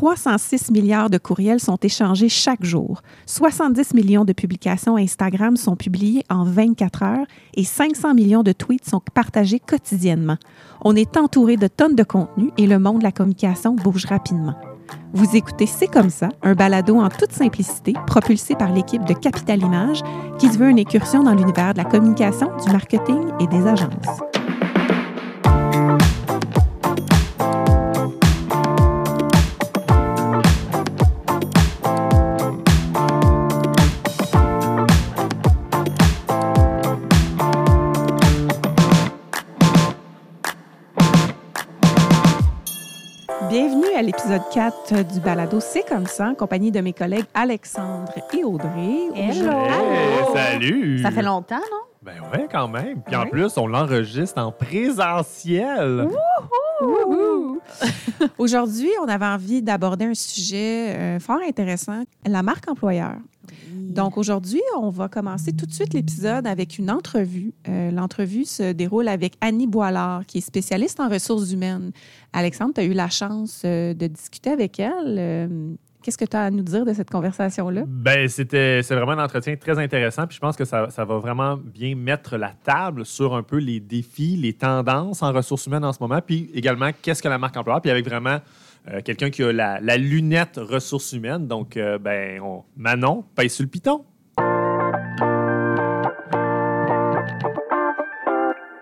306 milliards de courriels sont échangés chaque jour. 70 millions de publications Instagram sont publiées en 24 heures et 500 millions de tweets sont partagés quotidiennement. On est entouré de tonnes de contenu et le monde de la communication bouge rapidement. Vous écoutez C'est comme ça, un balado en toute simplicité, propulsé par l'équipe de Capital Image, qui se veut une incursion dans l'univers de la communication, du marketing et des agences. L'épisode 4 du balado C'est comme ça, en compagnie de mes collègues Alexandre et Audrey. Hello! Hey, salut! Ça fait longtemps, non? Ben ouais, quand même. Puis en Ouais. plus, on l'enregistre en présentiel. Wouhou! Aujourd'hui, on avait envie d'aborder un sujet euh, fort intéressant, la marque employeur. Donc aujourd'hui, on va commencer tout de suite l'épisode avec une entrevue. Euh, L'entrevue se déroule avec Annie Boilard, qui est spécialiste en ressources humaines. Alexandre, tu as eu la chance euh, de discuter avec elle. Euh, Qu'est-ce que tu as à nous dire de cette conversation-là? Ben, c'était c'est vraiment un entretien très intéressant. Puis je pense que ça, ça va vraiment bien mettre la table sur un peu les défis, les tendances en ressources humaines en ce moment. Puis également, qu'est-ce que la marque employeur? Puis avec vraiment euh, quelqu'un qui a la, la lunette ressources humaines. Donc, euh, ben, on, Manon, paye sur le piton.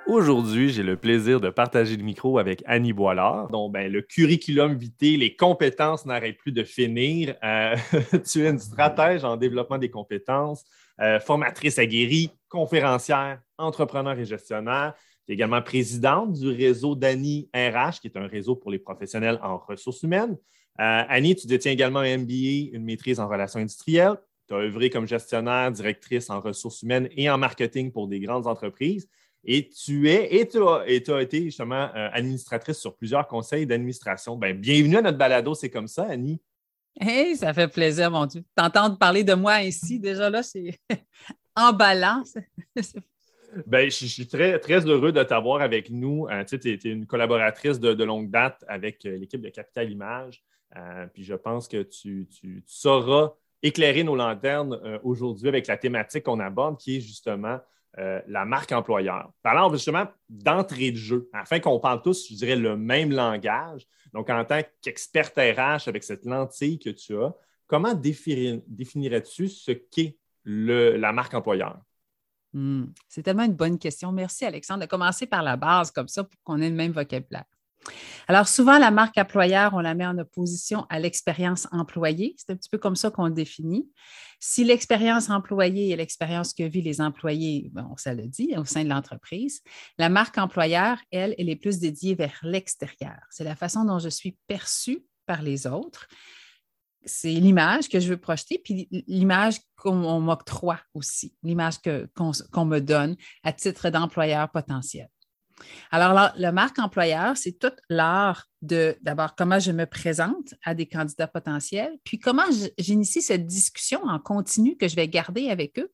Aujourd'hui, j'ai le plaisir de partager le micro avec Annie Boilard, dont ben, le curriculum vitae, les compétences n'arrêtent plus de finir. Euh, tu es une stratège en développement des compétences, euh, formatrice aguerrie, conférencière, entrepreneur et gestionnaire. Tu es également présidente du réseau d'Annie RH, qui est un réseau pour les professionnels en ressources humaines. Euh, Annie, tu détiens également un MBA, une maîtrise en relations industrielles. Tu as œuvré comme gestionnaire, directrice en ressources humaines et en marketing pour des grandes entreprises. Et tu es, et tu as, et tu as été justement euh, administratrice sur plusieurs conseils d'administration. Ben, bienvenue à notre balado, c'est comme ça, Annie. Hey, ça fait plaisir, mon Dieu. T'entendre parler de moi ainsi, déjà là, c'est emballant. Ben, je, suis très, très heureux de t'avoir avec nous. Euh, tu es, une collaboratrice de, longue date avec euh, l'équipe de Capital Image. Euh, puis je pense que tu, tu- sauras éclairer nos lanternes aujourd'hui avec la thématique qu'on aborde, qui est justement la marque employeur. Parlons justement d'entrée de jeu, afin qu'on parle tous, je dirais, le même langage. Donc, en tant qu'experte RH avec cette lentille que tu as, comment définir- définirais-tu ce qu'est la marque employeur? Hmm, C'est tellement une bonne question. Merci, Alexandre, de commencer par la base comme ça pour qu'on ait le même vocabulaire. Alors, souvent, la marque employeur, on la met en opposition à l'expérience employée. C'est un petit peu comme ça qu'on le définit. Si l'expérience employée est l'expérience que vivent les employés, bon, ça le dit, au sein de l'entreprise, la marque employeur, elle, elle est plus dédiée vers l'extérieur. C'est la façon dont je suis perçue par les autres. C'est l'image que je veux projeter, puis l'image qu'on m'octroie aussi, l'image qu'on me donne à titre d'employeur potentiel. Alors, la marque employeur, c'est tout l'art de, d'abord, comment je me présente à des candidats potentiels, puis comment j'initie cette discussion en continu que je vais garder avec eux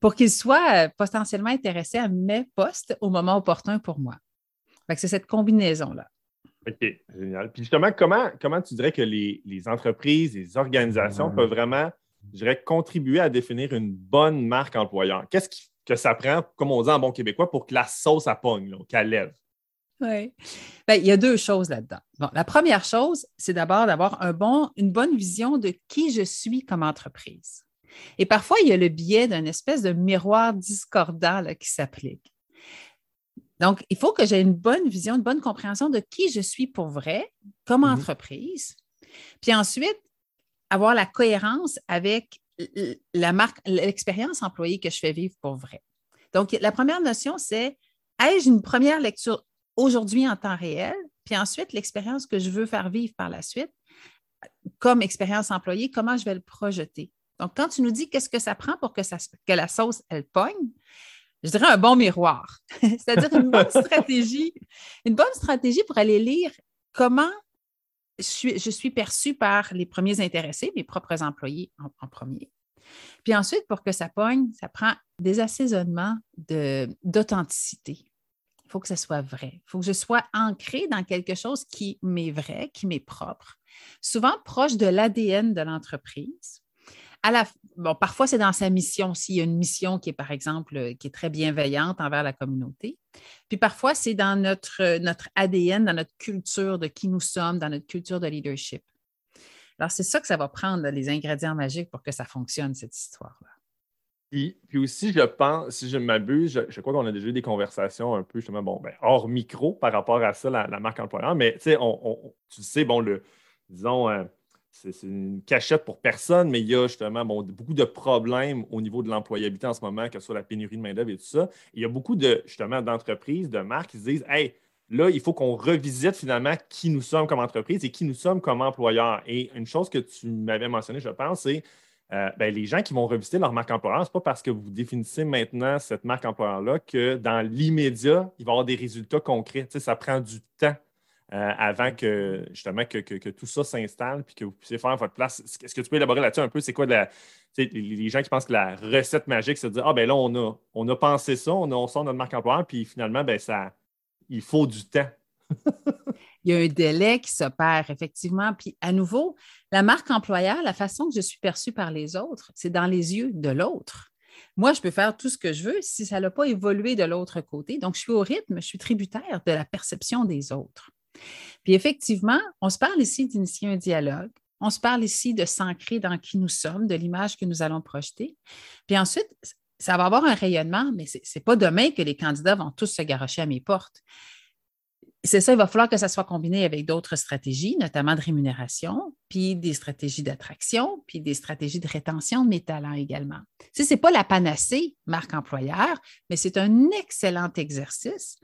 pour qu'ils soient euh, potentiellement intéressés à mes postes au moment opportun pour moi. C'est cette combinaison-là. OK, génial. Puis justement, comment, comment tu dirais que les, les entreprises, les organisations peuvent vraiment, je dirais, contribuer à définir une bonne marque employeur? Qu'est-ce qui- que ça prend, comme on dit en bon québécois, pour que la sauce à pogne, qu'elle lève? Oui. Ben, il y a deux choses là-dedans. Bon, la première chose, c'est d'abord d'avoir un bon, une bonne vision de qui je suis comme entreprise. Et parfois, il y a le biais d'une espèce de miroir discordant là, qui s'applique. Donc, il faut que j'ai une bonne vision, une bonne compréhension de qui je suis pour vrai comme Mhm. entreprise. Puis ensuite, avoir la cohérence avec l- la marque, l'expérience employée que je fais vivre pour vrai. Donc, la première notion, c'est ai-je une première lecture aujourd'hui en temps réel, puis ensuite l'expérience que je veux faire vivre par la suite comme expérience employée, comment je vais le projeter? Donc, quand tu nous dis qu'est-ce que ça prend pour que, ça, que la sauce, elle pogne, je dirais un bon miroir, c'est-à-dire une bonne stratégie, une bonne stratégie pour aller lire comment je suis, je suis perçue par les premiers intéressés, mes propres employés en, en premier. Puis ensuite, pour que ça pogne, ça prend des assaisonnements de- d'authenticité. il faut que ce soit vrai. Il faut que je sois ancré dans quelque chose qui m'est vrai, qui m'est propre, souvent proche de l'ADN de l'entreprise. Bon, parfois, c'est dans sa mission, s'il y a une mission qui est, par exemple, qui est très bienveillante envers la communauté. Puis parfois, c'est dans notre, notre ADN, dans notre culture de qui nous sommes, dans notre culture de leadership. Alors, c'est ça que ça va prendre, les ingrédients magiques pour que ça fonctionne, cette histoire-là. Puis, aussi, je pense, si je m'abuse, je, crois qu'on a déjà eu des conversations un peu justement, bon, ben, hors micro par rapport à ça, la, marque employeur, mais tu sais, on, tu sais, bon, le, disons, euh, c'est une cachette pour personne, mais il y a justement bon, beaucoup de problèmes au niveau de l'employabilité en ce moment, que ce soit la pénurie de main-d'œuvre et tout ça. il y a beaucoup de, justement, d'entreprises, de marques qui se disent Hey, là, il faut qu'on revisite finalement qui nous sommes comme entreprise et qui nous sommes comme employeur. Et une chose que tu m'avais mentionné, je pense, c'est euh, ben, les gens qui vont revisiter leur marque employeur, ce n'est pas parce que vous définissez maintenant cette marque employeur-là que dans l'immédiat, il va y avoir des résultats concrets. ça prend du temps euh, avant que justement que, tout ça s'installe puis que vous puissiez faire votre place. Est-ce que tu peux élaborer là-dessus un peu? C'est quoi de la. Les, gens qui pensent que la recette magique, c'est de dire Ah ben là, on a, on a pensé ça, on, a, sort notre marque employeur, puis finalement, ben ça il faut du temps. il y a un délai qui s'opère, effectivement. Puis à nouveau, la marque employeur, la façon que je suis perçue par les autres, c'est dans les yeux de l'autre. Moi, je peux faire tout ce que je veux si ça n'a pas évolué de l'autre côté. Donc, je suis au rythme, je suis tributaire de la perception des autres. Puis effectivement, on se parle ici d'initier un dialogue. On se parle ici de s'ancrer dans qui nous sommes, de l'image que nous allons projeter. Puis ensuite, ça va avoir un rayonnement, mais ce n'est pas demain que les candidats vont tous se garocher à mes portes c'est ça, il va falloir que ça soit combiné avec d'autres stratégies, notamment de rémunération, puis des stratégies d'attraction, puis des stratégies de rétention de mes talents également. Ce n'est pas la panacée, marque employeur, mais c'est un excellent exercice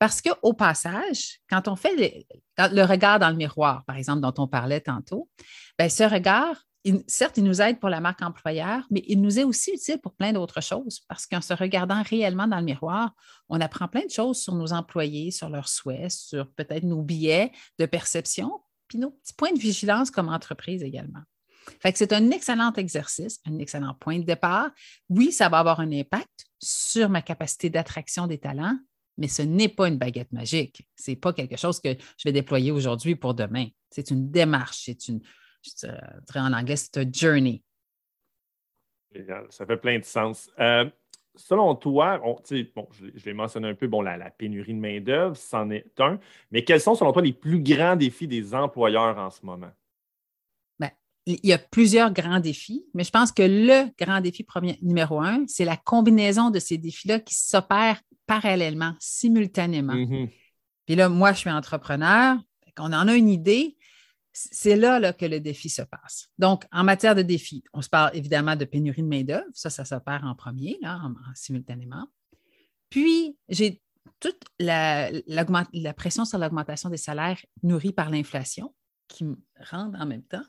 parce qu'au passage, quand on fait le, regard dans le miroir, par exemple, dont on parlait tantôt, bien, ce regard certes, il nous aide pour la marque employeur, mais il nous est aussi utile pour plein d'autres choses parce qu'en se regardant réellement dans le miroir, on apprend plein de choses sur nos employés, sur leurs souhaits, sur peut-être nos billets de perception, puis nos petits points de vigilance comme entreprise également. C'est un excellent exercice, un excellent point de départ. Oui, ça va avoir un impact sur ma capacité d'attraction des talents, mais ce n'est pas une baguette magique. Ce n'est pas quelque chose que je vais déployer aujourd'hui pour demain. C'est une démarche, c'est une, je dirais en anglais, c'est un journey. Ça fait plein de sens. Euh, selon toi, bon, je, l'ai mentionné un peu, bon, la, pénurie de main-d'œuvre, c'en est un, mais quels sont, selon toi, les plus grands défis des employeurs en ce moment? Ben, il y a plusieurs grands défis, mais je pense que le grand défi premier, numéro un, c'est la combinaison de ces défis-là qui s'opèrent parallèlement, simultanément. Mm-hmm. Puis là, moi, je suis entrepreneur, on en a une idée, c'est là, que le défi se passe. Donc, en matière de défi, on se parle évidemment de pénurie de main-d'œuvre. Ça, ça s'opère en premier, là, simultanément. Puis, j'ai toute la, pression sur l'augmentation des salaires nourrie par l'inflation qui me rend en même temps.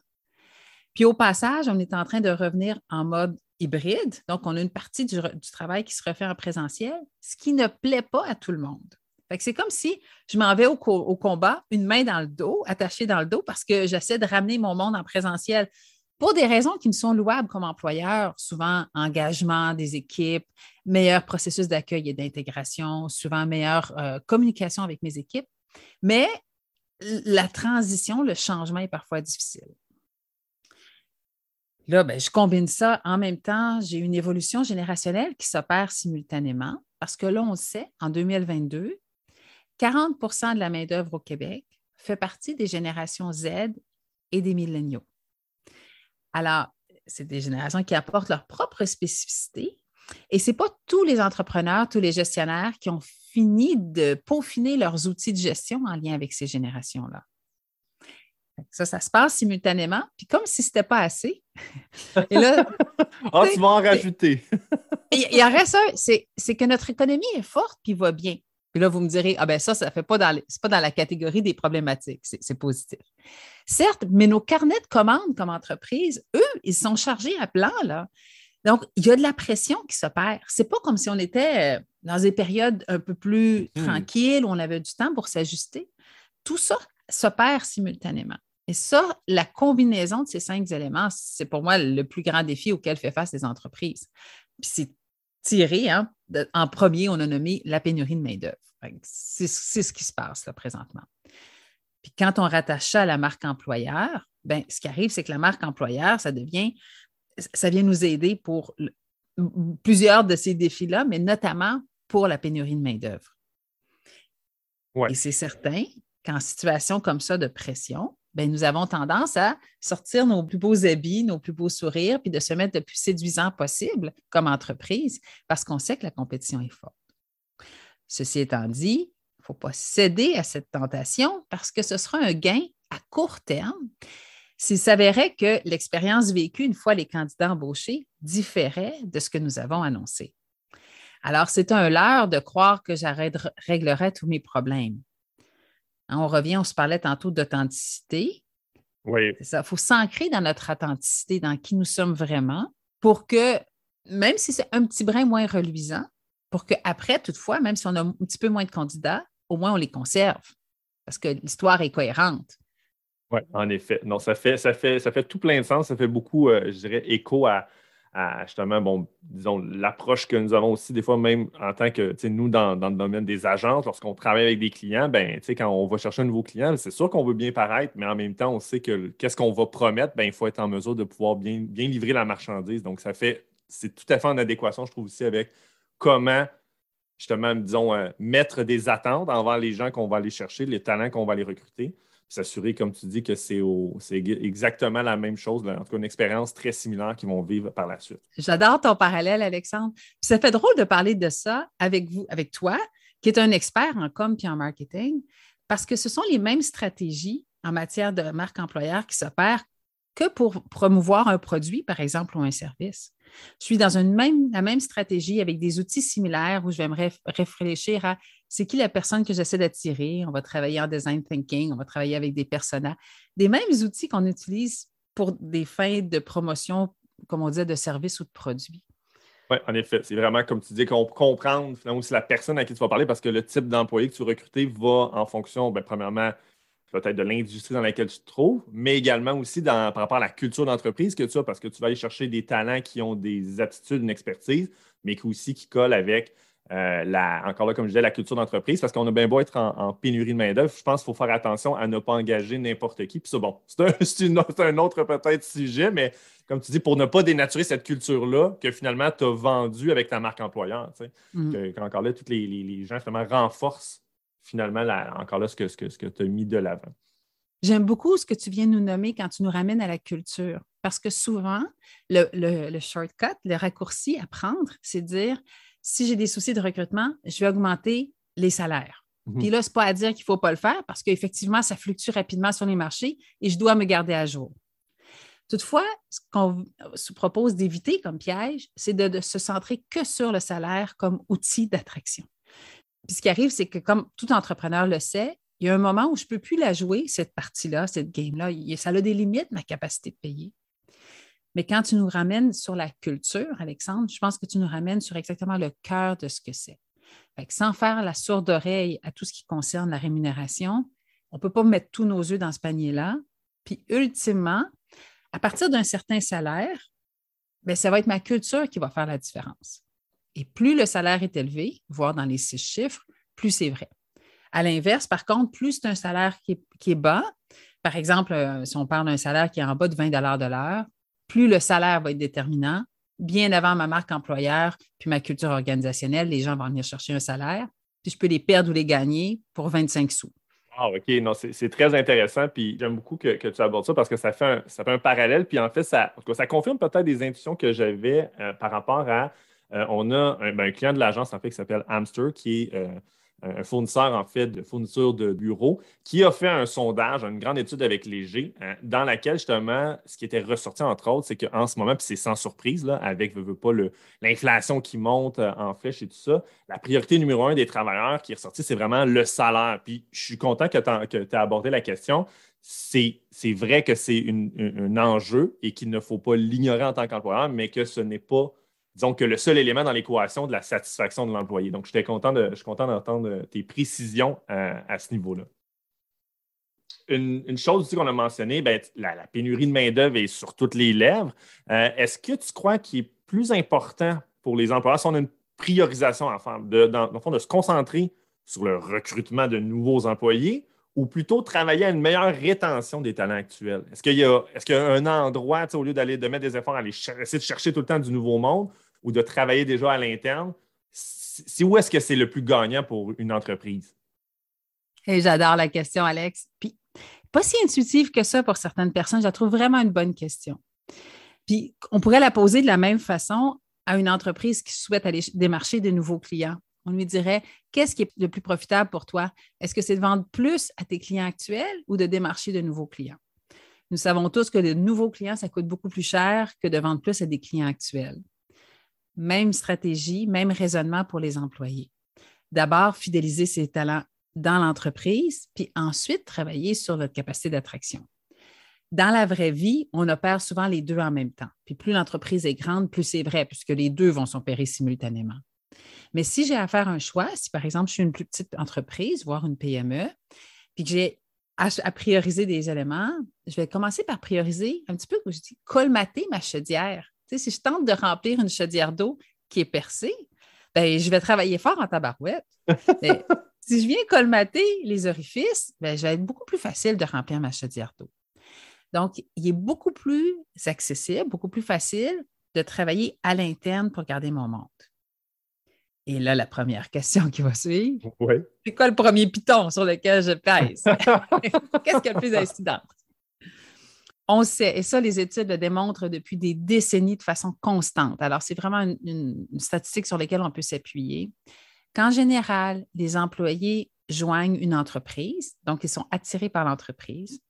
Puis, au passage, on est en train de revenir en mode hybride. Donc, on a une partie du travail qui se refait en présentiel, ce qui ne plaît pas à tout le monde c'est comme si je m'en vais au, combat, une main dans le dos, attachée dans le dos, parce que j'essaie de ramener mon monde en présentiel pour des raisons qui me sont louables comme employeur, souvent engagement des équipes, meilleur processus d'accueil et d'intégration, souvent meilleure euh, communication avec mes équipes. Mais la transition, le changement est parfois difficile. Là, ben, je combine ça. En même temps, j'ai une évolution générationnelle qui s'opère simultanément parce que là, on sait, en 2022, 40% de la main-d'œuvre au Québec fait partie des générations Z et des milléniaux. Alors, c'est des générations qui apportent leur propre spécificité. Et ce n'est pas tous les entrepreneurs, tous les gestionnaires qui ont fini de peaufiner leurs outils de gestion en lien avec ces générations-là. Ça, ça se passe simultanément. Puis comme si ce n'était pas assez. Et là, ah, tu vas en rajouter. il, y en reste un, c'est que notre économie est forte puis va bien. Puis là, vous me direz, ah ben ça, ça ne fait pas dans, pas dans la catégorie des problématiques, c'est positif. Certes, mais nos carnets de commandes comme entreprise, eux, ils sont chargés à plan, là. Donc, il y a de la pression qui s'opère. Ce n'est pas comme si on était euh, dans des périodes un peu plus mm-hmm. tranquilles, où on avait du temps pour s'ajuster. Tout ça s'opère simultanément. Et ça, la combinaison de ces cinq éléments, c'est pour moi le plus grand défi auquel fait face les entreprises. Puis c'est tiré, hein, en premier, on a nommé la pénurie de main-d'œuvre. C'est ce qui se passe là, présentement. Puis quand on rattache ça à la marque employeur, ben, ce qui arrive, c'est que la marque employeur, ça devient, ça vient nous aider pour plusieurs de ces défis-là, mais notamment pour la pénurie de main-d'œuvre. Et c'est certain qu'en situation comme ça de pression, ben, nous avons tendance à sortir nos plus beaux habits, nos plus beaux sourires, puis de se mettre le plus séduisant possible comme entreprise parce qu'on sait que la compétition est forte. Ceci étant dit, il ne faut pas céder à cette tentation parce que ce sera un gain à court terme s'il s'avérait que l'expérience vécue une fois les candidats embauchés différait de ce que nous avons annoncé. Alors, c'est un leurre de croire que j'arrête réglerai tous mes problèmes. Hein, on revient, on se parlait tantôt d'authenticité. Oui. C'est ça. Il faut s'ancrer dans notre authenticité, dans qui nous sommes vraiment, pour que, même si c'est un petit brin moins reluisant, pour qu'après, toutefois, même si on a un petit peu moins de candidats, au moins on les conserve, parce que l'histoire est cohérente. Oui, en effet. Non, ça fait, ça, fait, ça fait tout plein de sens. Ça fait beaucoup, euh, je dirais, écho à, justement, bon, disons, l'approche que nous avons aussi, des fois, même en tant que, nous, dans, le domaine des agences, lorsqu'on travaille avec des clients, ben, quand on va chercher un nouveau client, c'est sûr qu'on veut bien paraître, mais en même temps, on sait que qu'est-ce qu'on va promettre, ben, il faut être en mesure de pouvoir bien, bien livrer la marchandise. Donc, ça fait, c'est tout à fait en adéquation, je trouve, aussi avec comment, justement, disons, euh, mettre des attentes envers les gens qu'on va aller chercher, les talents qu'on va aller recruter s'assurer, comme tu dis, que c'est exactement la même chose, en tout cas une expérience très similaire qu'ils vont vivre par la suite. J'adore ton parallèle, Alexandre. ça fait drôle de parler de ça avec vous, avec toi, qui est un expert en com et en marketing, parce que ce sont les mêmes stratégies en matière de marque employeur qui s'opèrent que pour promouvoir un produit, par exemple, ou un service. Je suis dans la même stratégie avec des outils similaires où je vais me réfléchir à c'est qui la personne que j'essaie d'attirer? On va travailler en design thinking, on va travailler avec des personas, des mêmes outils qu'on utilise pour des fins de promotion, comme on dit, de services ou de produits. Oui, en effet. C'est vraiment, comme tu dis, comprendre finalement aussi la personne à qui tu vas parler parce que le type d'employé que tu recrutes va en fonction, bien, premièrement, peut-être de l'industrie dans laquelle tu te trouves, mais également aussi par rapport à la culture d'entreprise que tu as, parce que tu vas aller chercher des talents qui ont des aptitudes, une expertise, mais qui aussi qui collent avec euh, la, encore là, comme je disais, la culture d'entreprise, parce qu'on a bien beau être en, pénurie de main-d'œuvre, je pense qu'il faut faire attention à ne pas engager n'importe qui. Puis ça, bon, c'est un, autre peut-être sujet, mais comme tu dis, pour ne pas dénaturer cette culture-là que finalement tu as vendue avec ta marque employeur. Tu sais, mm. encore là, tous les, gens finalement renforcent finalement, encore là, ce que, ce que, ce que tu as mis de l'avant. J'aime beaucoup ce que tu viens de nous nommer quand tu nous ramènes à la culture, parce que souvent, le, le, shortcut, le raccourci à prendre, c'est de dire si j'ai des soucis de recrutement, je vais augmenter les salaires. Mhm. Puis là, ce n'est pas à dire qu'il ne faut pas le faire parce qu'effectivement, ça fluctue rapidement sur les marchés et je dois me garder à jour. Toutefois, ce qu'on se propose d'éviter comme piège, c'est de, de, se centrer que sur le salaire comme outil d'attraction. Puis ce qui arrive, c'est que comme tout entrepreneur le sait, il y a un moment où je ne peux plus la jouer, cette partie-là, cette game-là. Ça a des limites, ma capacité de payer. Mais quand tu nous ramènes sur la culture, Alexandre, je pense que tu nous ramènes sur exactement le cœur de ce que c'est. sans faire la sourde oreille à tout ce qui concerne la rémunération, on ne peut pas mettre tous nos œufs dans ce panier-là. Puis ultimement, à partir d'un certain salaire, bien, ça va être ma culture qui va faire la différence. Et plus le salaire est élevé, voire dans les six chiffres, plus c'est vrai. À l'inverse, par contre, plus c'est un salaire qui est, bas, par exemple, euh, si on parle d'un salaire qui est en bas de 20 de l'heure, plus le salaire va être déterminant. Bien avant ma marque employeur, puis ma culture organisationnelle, les gens vont venir chercher un salaire, puis je peux les perdre ou les gagner pour 25 sous. Ah, OK. Non, c'est très intéressant. Puis j'aime beaucoup que, tu abordes ça parce que ça fait un, parallèle. Puis en fait, ça, confirme peut-être des intuitions que j'avais euh, par rapport à euh, on a ben, un, client de l'agence en fait qui s'appelle Amster, qui est euh, un fournisseur en fait de fourniture de bureaux, qui a fait un sondage, une grande étude avec Léger, hein, dans laquelle justement, ce qui était ressorti entre autres, c'est qu'en ce moment, puis c'est sans surprise, là, avec l'inflation qui monte euh, en flèche et tout ça, la priorité numéro un des travailleurs qui est ressortie, c'est vraiment le salaire. Puis je suis content que tu aies abordé la question. C'est vrai que c'est un enjeu et qu'il ne faut pas l'ignorer en tant qu'employeur, mais que ce n'est pas disons que le seul élément dans l'équation de la satisfaction de l'employé. Donc, content de, je suis content d'entendre euh, tes précisions euh, à, ce niveau-là. Une, chose aussi qu'on a mentionnée, ben, la, pénurie de main-d'œuvre est sur toutes les lèvres. Euh, est-ce que tu crois qu'il est plus important pour les employeurs si on a une priorisation en de, dans, le fond, de se concentrer sur le recrutement de nouveaux employés ou plutôt travailler à une meilleure rétention des talents actuels? Est-ce qu'il y, a, est un endroit, au lieu d'aller de mettre des efforts à aller essayer de chercher tout le temps du nouveau monde ou de travailler déjà à l'interne, c'est où est-ce que c'est le plus gagnant pour une entreprise? Et j'adore la question, Alex. Puis, pas si intuitive que ça pour certaines personnes. Je la trouve vraiment une bonne question. Puis, on pourrait la poser de la même façon à une entreprise qui souhaite aller démarcher de nouveaux clients. On lui dirait Qu'est-ce qui est le plus profitable pour toi? Est-ce que c'est de vendre plus à tes clients actuels ou de démarcher de nouveaux clients? Nous savons tous que de nouveaux clients, ça coûte beaucoup plus cher que de vendre plus à des clients actuels. Même stratégie, même raisonnement pour les employés. D'abord, fidéliser ses talents dans l'entreprise, puis ensuite travailler sur notre capacité d'attraction. Dans la vraie vie, on opère souvent les deux en même temps. Puis plus l'entreprise est grande, plus c'est vrai, puisque les deux vont s'opérer simultanément. Mais si j'ai à faire un choix, si par exemple je suis une plus petite entreprise, voire une PME, puis que j'ai à, prioriser des éléments, je vais commencer par prioriser un petit peu, je dis, colmater ma chaudière. Si je tente de remplir une chaudière d'eau qui est percée, ben, je vais travailler fort en tabarouette. si je viens colmater les orifices, ben, je vais être beaucoup plus facile de remplir ma chaudière d'eau. Donc, il est beaucoup plus accessible, beaucoup plus facile de travailler à l'interne pour garder mon monde. Et là, la première question qui va suivre, c'est quoi le premier piton sur lequel je pèse? Qu'est-ce qui a le plus d'incidence? On sait, et ça, les études le démontrent depuis des décennies de façon constante. Alors, c'est vraiment une, statistique sur laquelle on peut s'appuyer. Qu'en général, les employés joignent une entreprise, donc ils sont attirés par l'entreprise,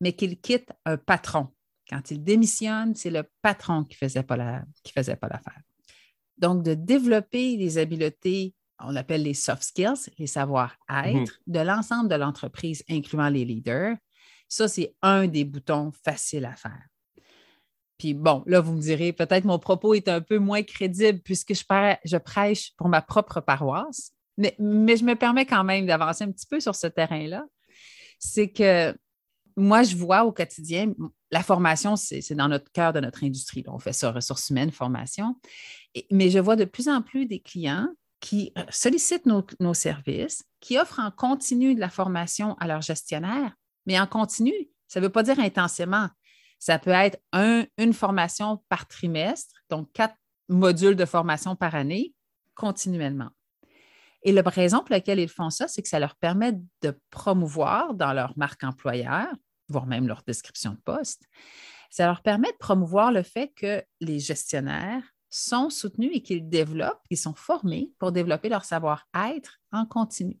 mais qu'ils quittent un patron. Quand ils démissionnent, c'est le patron qui ne faisait pas l'affaire. Donc, de développer les habiletés, on appelle les soft skills, les savoir-être mhm. de l'ensemble de l'entreprise, incluant les leaders, ça, c'est un des boutons faciles à faire. Puis bon, là, vous me direz, peut-être mon propos est un peu moins crédible puisque je, prêche pour ma propre paroisse, mais, mais je me permets quand même d'avancer un petit peu sur ce terrain-là. C'est que moi, je vois au quotidien, la formation, c'est dans notre cœur de notre industrie. On fait ça, ressources humaines, formation mais je vois de plus en plus des clients qui euh, sollicitent nos, services, qui offrent en continu de la formation à leurs gestionnaires, mais en continu, ça ne veut pas dire intensément. Ça peut être une formation par trimestre, donc quatre modules de formation par année, continuellement. Et la raison pour laquelle ils font ça, c'est que ça leur permet de promouvoir dans leur marque employeur, voire même leur description de poste, ça leur permet de promouvoir le fait que les gestionnaires sont soutenus et qu'ils développent, qu'ils sont formés pour développer leur savoir-être en continu.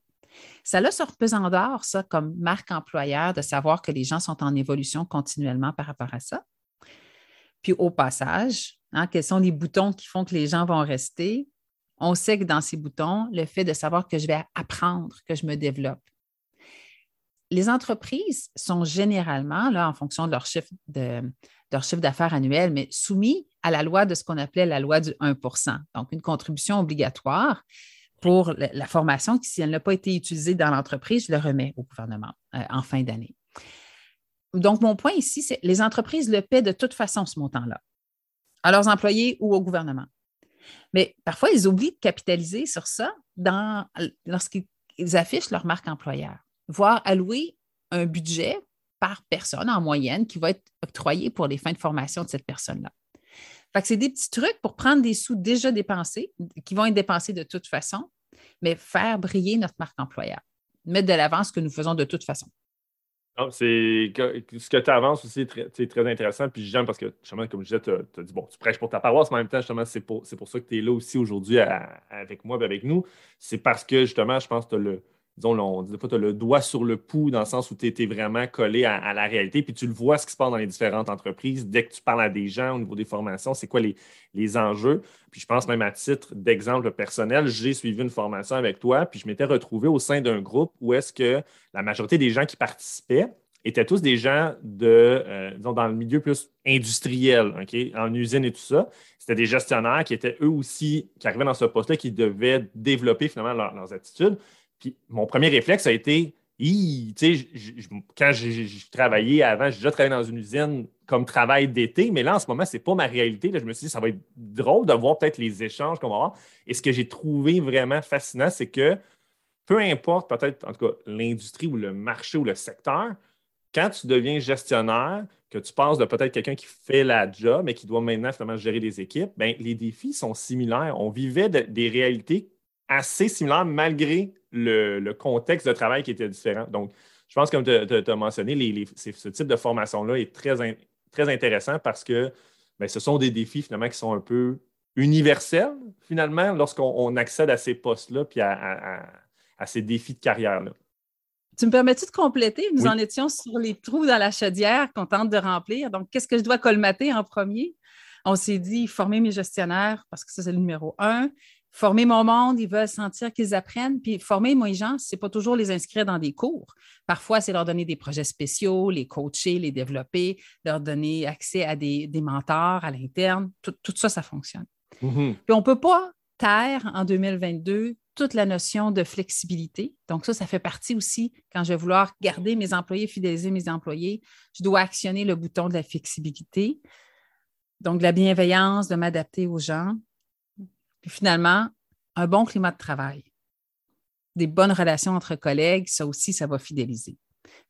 Ça a sur pesant d'or, ça, comme marque employeur, de savoir que les gens sont en évolution continuellement par rapport à ça. Puis au passage, hein, quels sont les boutons qui font que les gens vont rester? On sait que dans ces boutons, le fait de savoir que je vais apprendre, que je me développe. Les entreprises sont généralement, là, en fonction de leur chiffre de, leur chiffre d'affaires annuel, mais soumis à la loi de ce qu'on appelait la loi du 1% donc une contribution obligatoire pour la formation qui, si elle n'a pas été utilisée dans l'entreprise, je le remets au gouvernement euh, en fin d'année. Donc, mon point ici, c'est que les entreprises le paient de toute façon, ce montant-là, à leurs employés ou au gouvernement. Mais parfois, ils oublient de capitaliser sur ça lorsqu'ils affichent leur marque employeur, voire allouer un budget par personne en moyenne qui va être octroyé pour les fins de formation de cette personne-là. Fait que c'est des petits trucs pour prendre des sous déjà dépensés, qui vont être dépensés de toute façon, mais faire briller notre marque employeur, mettre de l'avance ce que nous faisons de toute façon. c'est ce que tu avances aussi, c'est très intéressant. Puis j'aime parce que, justement, comme je disais, tu as, dit, bon, tu prêches pour ta paroisse, mais en même temps, justement, c'est pour, pour, ça que tu es là aussi aujourd'hui avec moi et avec nous. C'est parce que, justement, je pense que tu as le, disons, on dit pas, tu as le doigt sur le pouls dans le sens où tu étais vraiment collé à, la réalité, puis tu le vois ce qui se passe dans les différentes entreprises. Dès que tu parles à des gens au niveau des formations, c'est quoi les, enjeux? Puis je pense même à titre d'exemple personnel, j'ai suivi une formation avec toi, puis je m'étais retrouvé au sein d'un groupe où est-ce que la majorité des gens qui participaient étaient tous des gens de, euh, dans le milieu plus industriel, OK, en usine et tout ça. C'était des gestionnaires qui étaient eux aussi, qui arrivaient dans ce poste-là, qui devaient développer finalement leurs attitudes. Puis mon premier réflexe a été, quand j'ai travaillé avant, j'ai déjà travaillé dans une usine comme travail d'été, mais là, en ce moment, ce n'est pas ma réalité. Là, je me suis dit, ça va être drôle de voir peut-être les échanges qu'on va avoir. Et ce que j'ai trouvé vraiment fascinant, c'est que peu importe peut-être, en tout cas, l'industrie ou le marché ou le secteur, quand tu deviens gestionnaire, que tu passes de peut-être quelqu'un qui fait la job, mais qui doit maintenant finalement gérer des équipes, bien, les défis sont similaires. On vivait des réalités assez similaires malgré le, contexte de travail qui était différent. Donc, je pense, comme tu as mentionné, ce type de formation-là est très, très intéressant parce que bien, ce sont des défis finalement qui sont un peu universels, finalement, lorsqu'on accède à ces postes-là puis à, ces défis de carrière-là. Tu me permets-tu de compléter? Nous en étions sur les trous dans la chaudière qu'on tente de remplir. Donc, qu'est-ce que je dois colmater en premier? On s'est dit former mes gestionnaires parce que ça, c'est le numéro un. Former mon monde, ils veulent sentir qu'ils apprennent. Puis former mes gens, ce n'est pas toujours les inscrire dans des cours. Parfois, c'est leur donner des projets spéciaux, les coacher, les développer, leur donner accès à des, mentors à l'interne. Tout, ça, ça fonctionne. Mm-hmm. Puis on ne peut pas taire en 2022 toute la notion de flexibilité. Donc, ça, ça fait partie aussi, quand je vais vouloir garder mes employés, fidéliser mes employés, je dois actionner le bouton de la flexibilité. Donc, de la bienveillance, de m'adapter aux gens. Puis finalement, un bon climat de travail. Des bonnes relations entre collègues, ça aussi, ça va fidéliser.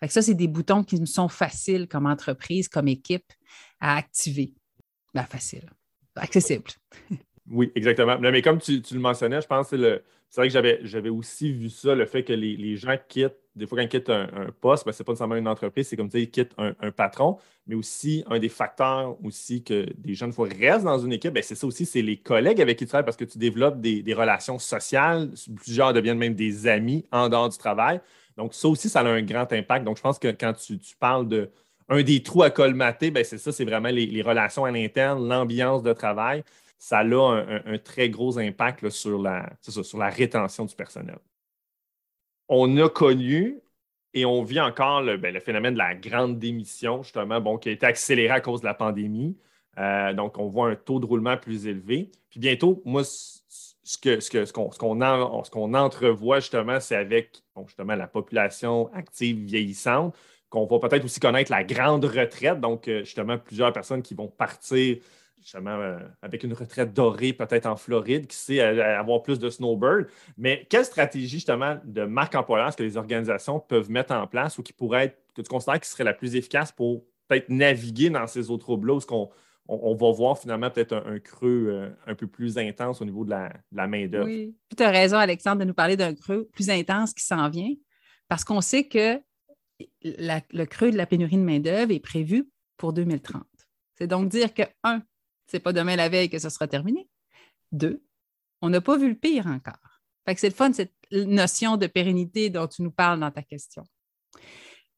Ça, c'est des boutons qui nous sont faciles comme entreprise, comme équipe à activer. Ben, facile, accessible. Oui, exactement. mais comme tu, le mentionnais, je pense que c'est vrai que j'avais aussi vu ça, le fait que les, gens quittent, des fois quand ils quittent un, poste, ben, ce n'est pas nécessairement une entreprise, c'est comme tu ils quittent un, patron, mais aussi un des facteurs aussi que des jeunes fois restent dans une équipe, ben, c'est ça aussi, c'est les collègues avec qui tu travailles parce que tu développes des, relations sociales, plusieurs deviennent même des amis en dehors du travail. Donc, ça aussi, ça a un grand impact. Donc, je pense que quand tu, parles de un des trous à colmater, ben, c'est ça, c'est vraiment les, les, relations à l'interne, l'ambiance de travail ça a un, très gros impact sur, la, sur la rétention du personnel. On a connu et on vit encore le, ben, phénomène de la grande démission, justement, bon, qui a été accéléré à cause de la pandémie. Euh, donc, on voit un taux de roulement plus élevé. Puis bientôt, moi, ce qu'on ce ce qu'on entrevoit, justement, c'est avec justement la population active vieillissante, qu'on va peut-être aussi connaître la grande retraite. Donc, euh, justement, plusieurs personnes qui vont partir justement euh, avec une retraite dorée, peut-être en Floride, qui sait avoir plus de snowbird. Mais quelle stratégie justement de marque employeur est-ce que les organisations peuvent mettre en place ou qui pourrait être, que tu considères qui serait la plus efficace pour peut-être naviguer dans ces autres troubles-là, où qu'on on, va voir finalement peut-être un, creux euh, un peu plus intense au niveau de la, main-d'œuvre? Oui, tu as raison, Alexandre, de nous parler d'un creux plus intense qui s'en vient, parce qu'on sait que le creux de la pénurie de main-d'œuvre est prévu pour 2030. C'est donc dire que, un, c'est pas demain la veille que ce sera terminé. Deux, on n'a pas vu le pire encore. Fait c'est le fun, cette notion de pérennité dont tu nous parles dans ta question.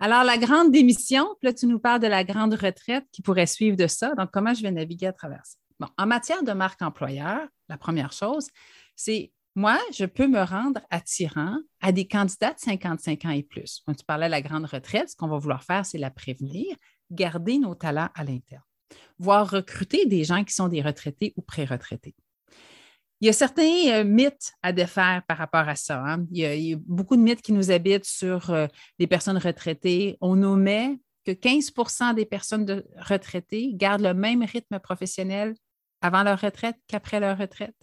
Alors, la grande démission, là, tu nous parles de la grande retraite qui pourrait suivre de ça. Donc, comment je vais naviguer à travers ça? En matière de marque employeur, la première chose, c'est moi, je peux me rendre attirant à des candidats de 55 ans et plus. Quand tu parlais de la grande retraite, ce qu'on va vouloir faire, c'est la prévenir, garder nos talents à l'interne voire recruter des gens qui sont des retraités ou pré-retraités. Il y a certains euh, mythes à défaire par rapport à ça. Hein. Il, y a, beaucoup de mythes qui nous habitent sur euh, les personnes retraitées. On omet que 15% des personnes retraitées gardent le même rythme professionnel avant leur retraite qu'après leur retraite.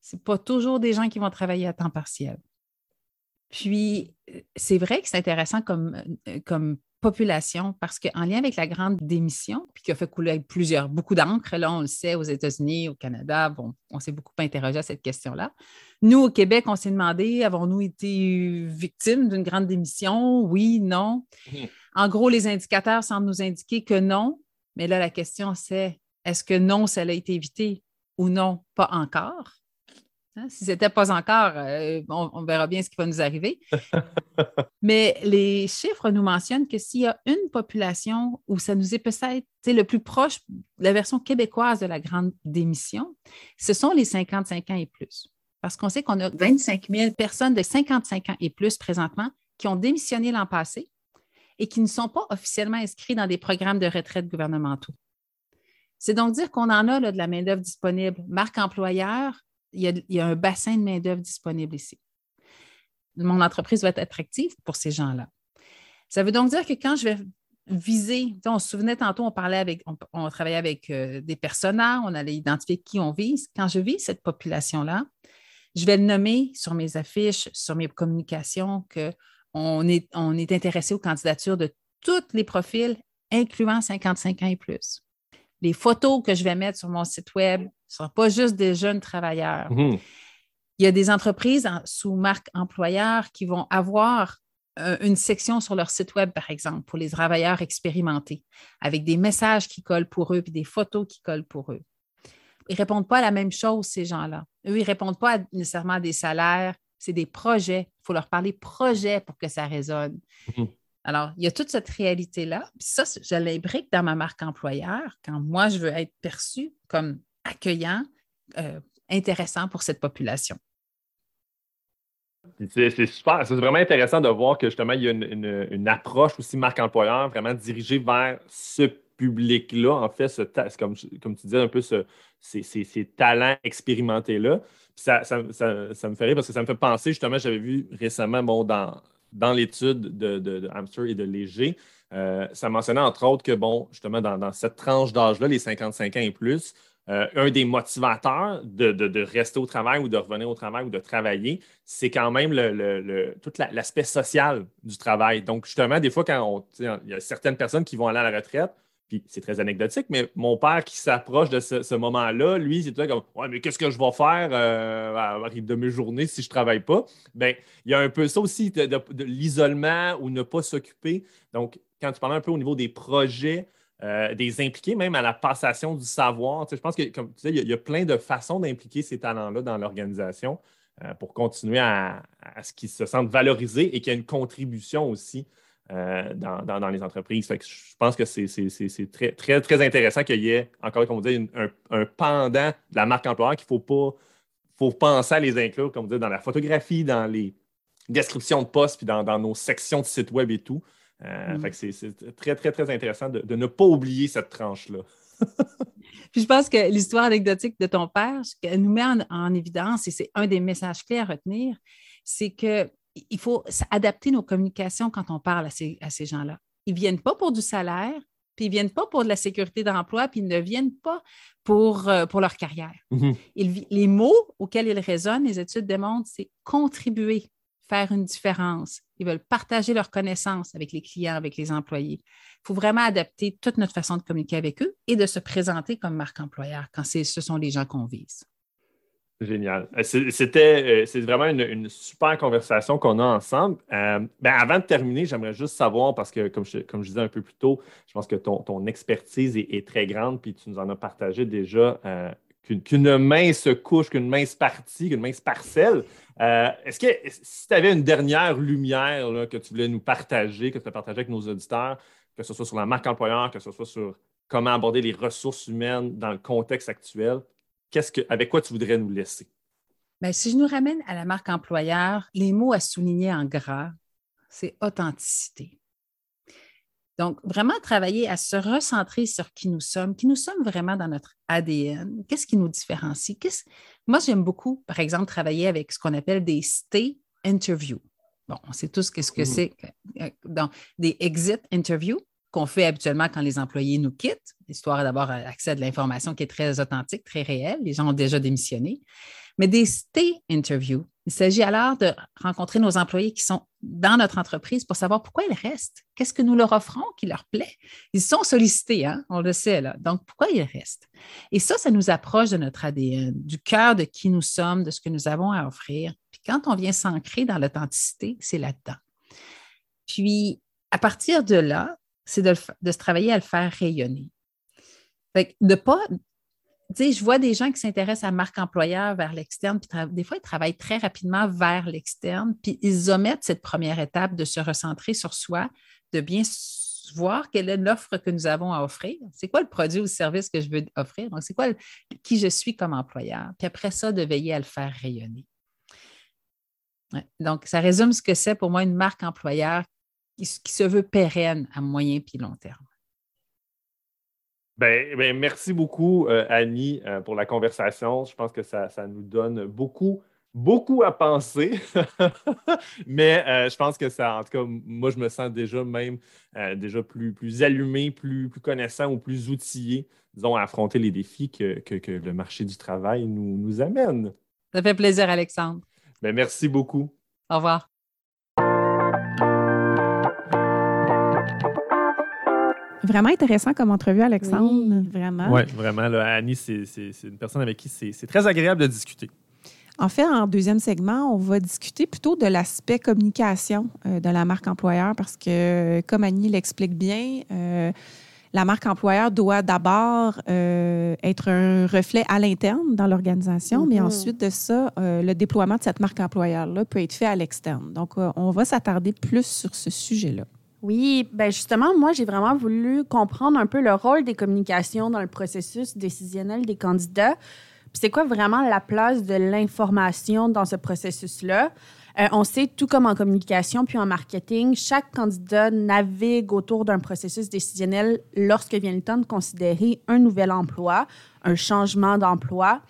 Ce pas toujours des gens qui vont travailler à temps partiel. Puis, euh, c'est vrai que c'est intéressant comme population parce qu'en lien avec la grande démission, puis qui a fait couler plusieurs, beaucoup d'encre, là, on le sait, aux États-Unis, au Canada, bon, on s'est beaucoup interrogé à cette question-là. Nous, au Québec, on s'est demandé, avons-nous été victimes d'une grande démission? Oui, non. Mmh. En gros, les indicateurs semblent nous indiquer que non, mais là, la question, c'est est-ce que non, ça a été évité ou non, pas encore? Hein, si ce n'était pas encore, euh, on, verra bien ce qui va nous arriver. Mais les chiffres nous mentionnent que s'il y a une population où ça nous est peut-être le plus proche, la version québécoise de la grande démission, ce sont les 55 ans et plus. Parce qu'on sait qu'on a 25 000 personnes de 55 ans et plus présentement qui ont démissionné l'an passé et qui ne sont pas officiellement inscrits dans des programmes de retraite gouvernementaux. C'est donc dire qu'on en a de la main-d'œuvre disponible. Marque employeur, il y, a, un bassin de main-d'œuvre disponible ici. Mon entreprise va être attractive pour ces gens-là. Ça veut donc dire que quand je vais viser, on se souvenait tantôt, on parlait avec, on, travaillait avec euh, des personnages, on allait identifier qui on vise. Quand je vise cette population-là, Je vais le nommer sur mes affiches, sur mes communications, qu'on est, on est intéressé aux candidatures de tous les profils, incluant 55 ans et plus. Les photos que je vais mettre sur mon site Web ne seront pas juste des jeunes travailleurs. Mhm. Il y a des entreprises sous marque employeur qui vont avoir euh, une section sur leur site Web, par exemple, pour les travailleurs expérimentés, avec des messages qui collent pour eux et des photos qui collent pour eux. Ils ne répondent pas à la même chose, ces gens-là. Eux, ils ne répondent pas nécessairement à des salaires, c'est des projets. Il faut leur parler projet pour que ça résonne. Mhm. Alors, il y a toute cette réalité-là. Puis ça, je l'imbrique dans ma marque employeur quand moi, je veux être perçu comme accueillant, euh, intéressant pour cette population. C'est super, c'est vraiment intéressant de voir que justement, il y a une, approche aussi marque employeur vraiment dirigée vers ce public-là, en fait, ce comme, comme tu disais, un peu ces, talents expérimentés-là. Ça, ça, me fait rire parce que ça me fait penser, justement, j'avais vu récemment bon, dans, dans l'étude de, de, Hamster et de Léger, euh, ça mentionnait entre autres que, bon, justement, dans, cette tranche d'âge-là, les 55 ans et plus, euh, un des motivateurs de, rester au travail ou de revenir au travail ou de travailler, c'est quand même tout l'aspect social du travail. Donc, justement, des fois, quand il y a certaines personnes qui vont aller à la retraite, puis c'est très anecdotique, mais mon père qui s'approche de ce, moment-là, lui, c'est tout comme Ouais, mais qu'est-ce que je vais faire euh, de mes journées si je ne travaille pas? Bien, il y a un peu ça aussi de, l'isolement ou ne pas s'occuper. Donc, quand tu parles un peu au niveau des projets, euh, des impliqués, même à la passation du savoir, je pense que, comme tu sais, il y, a, plein de façons d'impliquer ces talents-là dans l'organisation euh, pour continuer à, ce qu'ils se sentent valorisés et qu'il y ait une contribution aussi euh, dans, les entreprises. je pense que c'est très, intéressant qu'il y ait, encore comme vous dit, un, pendant de la marque employeur qu'il ne faut pas faut penser à les inclure, comme vous dites, dans la photographie, dans les descriptions de postes, puis dans, nos sections de site web et tout. Euh, mm. c'est très, très, très intéressant de, ne pas oublier cette tranche-là. Puis je pense que l'histoire anecdotique de ton père, nous met en évidence, et c'est un des messages clés à retenir, c'est que il faut adapter nos communications quand on parle à ces, gens-là. Ils ne viennent pas pour du salaire, puis ils ne viennent pas pour de la sécurité d'emploi, puis ils ne viennent pas pour, euh, pour leur carrière. Mm-hmm. les mots auxquels ils résonnent, les études démontrent, c'est contribuer, faire une différence. Ils veulent partager leurs connaissances avec les clients, avec les employés. Il faut vraiment adapter toute notre façon de communiquer avec eux et de se présenter comme marque employeur quand ce sont les gens qu'on vise. Génial. Euh, c'était euh, c'est vraiment une, super conversation qu'on a ensemble. Euh, ben, avant de terminer, j'aimerais juste savoir, parce que comme je, comme je disais un peu plus tôt, je pense que ton, ton expertise est, très grande, puis tu nous en as partagé déjà qu'une mince couche, qu'une mince partie, qu'une mince parcelle. Est-ce que si tu avais une dernière lumière que tu voulais nous partager, que tu as partagé avec nos auditeurs, que ce soit sur la marque employeur, que ce soit sur comment aborder les ressources humaines dans le contexte actuel, avec quoi tu voudrais nous laisser? Bien, si je nous ramène à la marque employeur, les mots à souligner en gras, c'est authenticité. Donc, vraiment travailler à se recentrer sur qui nous sommes, qui nous sommes vraiment dans notre ADN. Qu'est-ce qui nous différencie? Moi, j'aime beaucoup, par exemple, travailler avec ce qu'on appelle des stay interviews. Bon, on sait tous qu'est-ce que mmh. c'est. Euh, donc, des exit interviews qu'on fait habituellement quand les employés nous quittent, histoire d'avoir accès à de l'information qui est très authentique, très réelle. Les gens ont déjà démissionné. Mais des stay interviews, il s'agit alors de rencontrer nos employés qui sont dans notre entreprise pour savoir pourquoi ils restent. Qu'est-ce que nous leur offrons qui leur plaît? Ils sont sollicités, hein? on le sait là. Donc, pourquoi ils restent? Et ça, ça nous approche de notre ADN, du cœur de qui nous sommes, de ce que nous avons à offrir. Puis quand on vient s'ancrer dans l'authenticité, c'est là-dedans. Puis, à partir de là, c'est de, se travailler à le faire rayonner. Fait de pas. Je vois des gens qui s'intéressent à marque employeur vers l'externe, puis des fois, ils travaillent très rapidement vers l'externe, puis ils omettent cette première étape de se recentrer sur soi, de bien voir quelle est l'offre que nous avons à offrir. C'est quoi le produit ou le service que je veux offrir? Donc, c'est quoi qui je suis comme employeur? Puis après ça, de veiller à le faire rayonner. Donc, ça résume ce que c'est pour moi une marque employeur qui, se veut pérenne à moyen puis long terme. Ben, ben merci beaucoup, euh, Annie, euh, pour la conversation. Je pense que ça, nous donne beaucoup, beaucoup à penser. Mais euh, je pense que ça, en tout cas, moi, je me sens déjà même déjà plus, plus allumé, plus, plus connaissant ou plus outillé, disons, à affronter les défis que, le marché du travail nous, nous amène. Ça fait plaisir, Alexandre. Ben, merci beaucoup. Au revoir. Vraiment intéressant comme entrevue, Alexandre. Oui. Vraiment. Oui, vraiment. Là, Annie, c'est une personne avec qui c'est très agréable de discuter. En fait, en deuxième segment, on va discuter plutôt de l'aspect communication euh, de la marque employeur parce que, comme Annie l'explique bien, euh, la marque employeur doit d'abord euh, être un reflet à l'interne dans l'organisation, mais Mhm. ensuite de ça, euh, le déploiement de cette marque employeur-là peut être fait à l'externe. Donc, euh, on va s'attarder plus sur ce sujet-là. Oui, ben justement, moi, j'ai vraiment voulu comprendre un peu le rôle des communications dans le processus décisionnel des candidats. Puis c'est quoi vraiment la place de l'information dans ce processus-là? Euh, on sait, tout comme en communication puis en marketing, chaque candidat navigue autour d'un processus décisionnel lorsque vient le temps de considérer un nouvel emploi, un changement d'emploi.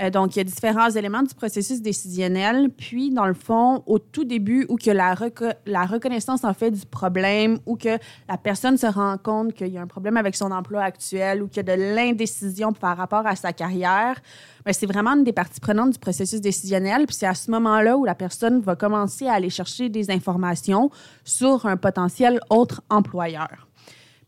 Euh, donc, il y a différents éléments du processus décisionnel. Puis, dans le fond, au tout début, où que la, reco- la reconnaissance en fait du problème, ou que la personne se rend compte qu'il y a un problème avec son emploi actuel, ou qu'il y a de l'indécision par rapport à sa carrière, ben, c'est vraiment une des parties prenantes du processus décisionnel. Puis, c'est à ce moment-là où la personne va commencer à aller chercher des informations sur un potentiel autre employeur.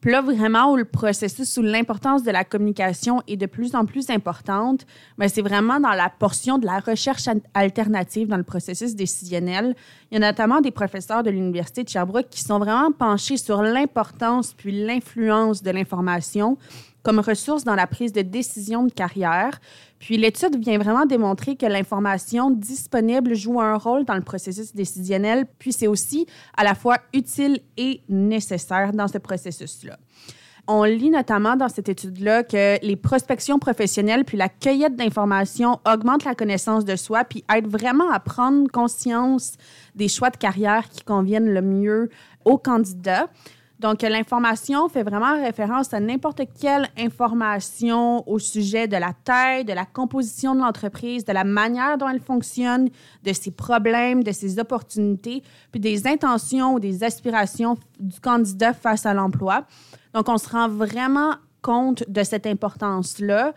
Puis là, vraiment, où le processus, où l'importance de la communication est de plus en plus importante, mais c'est vraiment dans la portion de la recherche al- alternative dans le processus décisionnel. Il y a notamment des professeurs de l'Université de Sherbrooke qui sont vraiment penchés sur l'importance puis l'influence de l'information comme ressource dans la prise de décision de carrière. Puis l'étude vient vraiment démontrer que l'information disponible joue un rôle dans le processus décisionnel, puis c'est aussi à la fois utile et nécessaire dans ce processus-là. On lit notamment dans cette étude-là que les prospections professionnelles puis la cueillette d'informations augmentent la connaissance de soi puis aident vraiment à prendre conscience des choix de carrière qui conviennent le mieux aux candidats. Donc, l'information fait vraiment référence à n'importe quelle information au sujet de la taille, de la composition de l'entreprise, de la manière dont elle fonctionne, de ses problèmes, de ses opportunités, puis des intentions ou des aspirations du candidat face à l'emploi. Donc, on se rend vraiment compte de cette importance-là.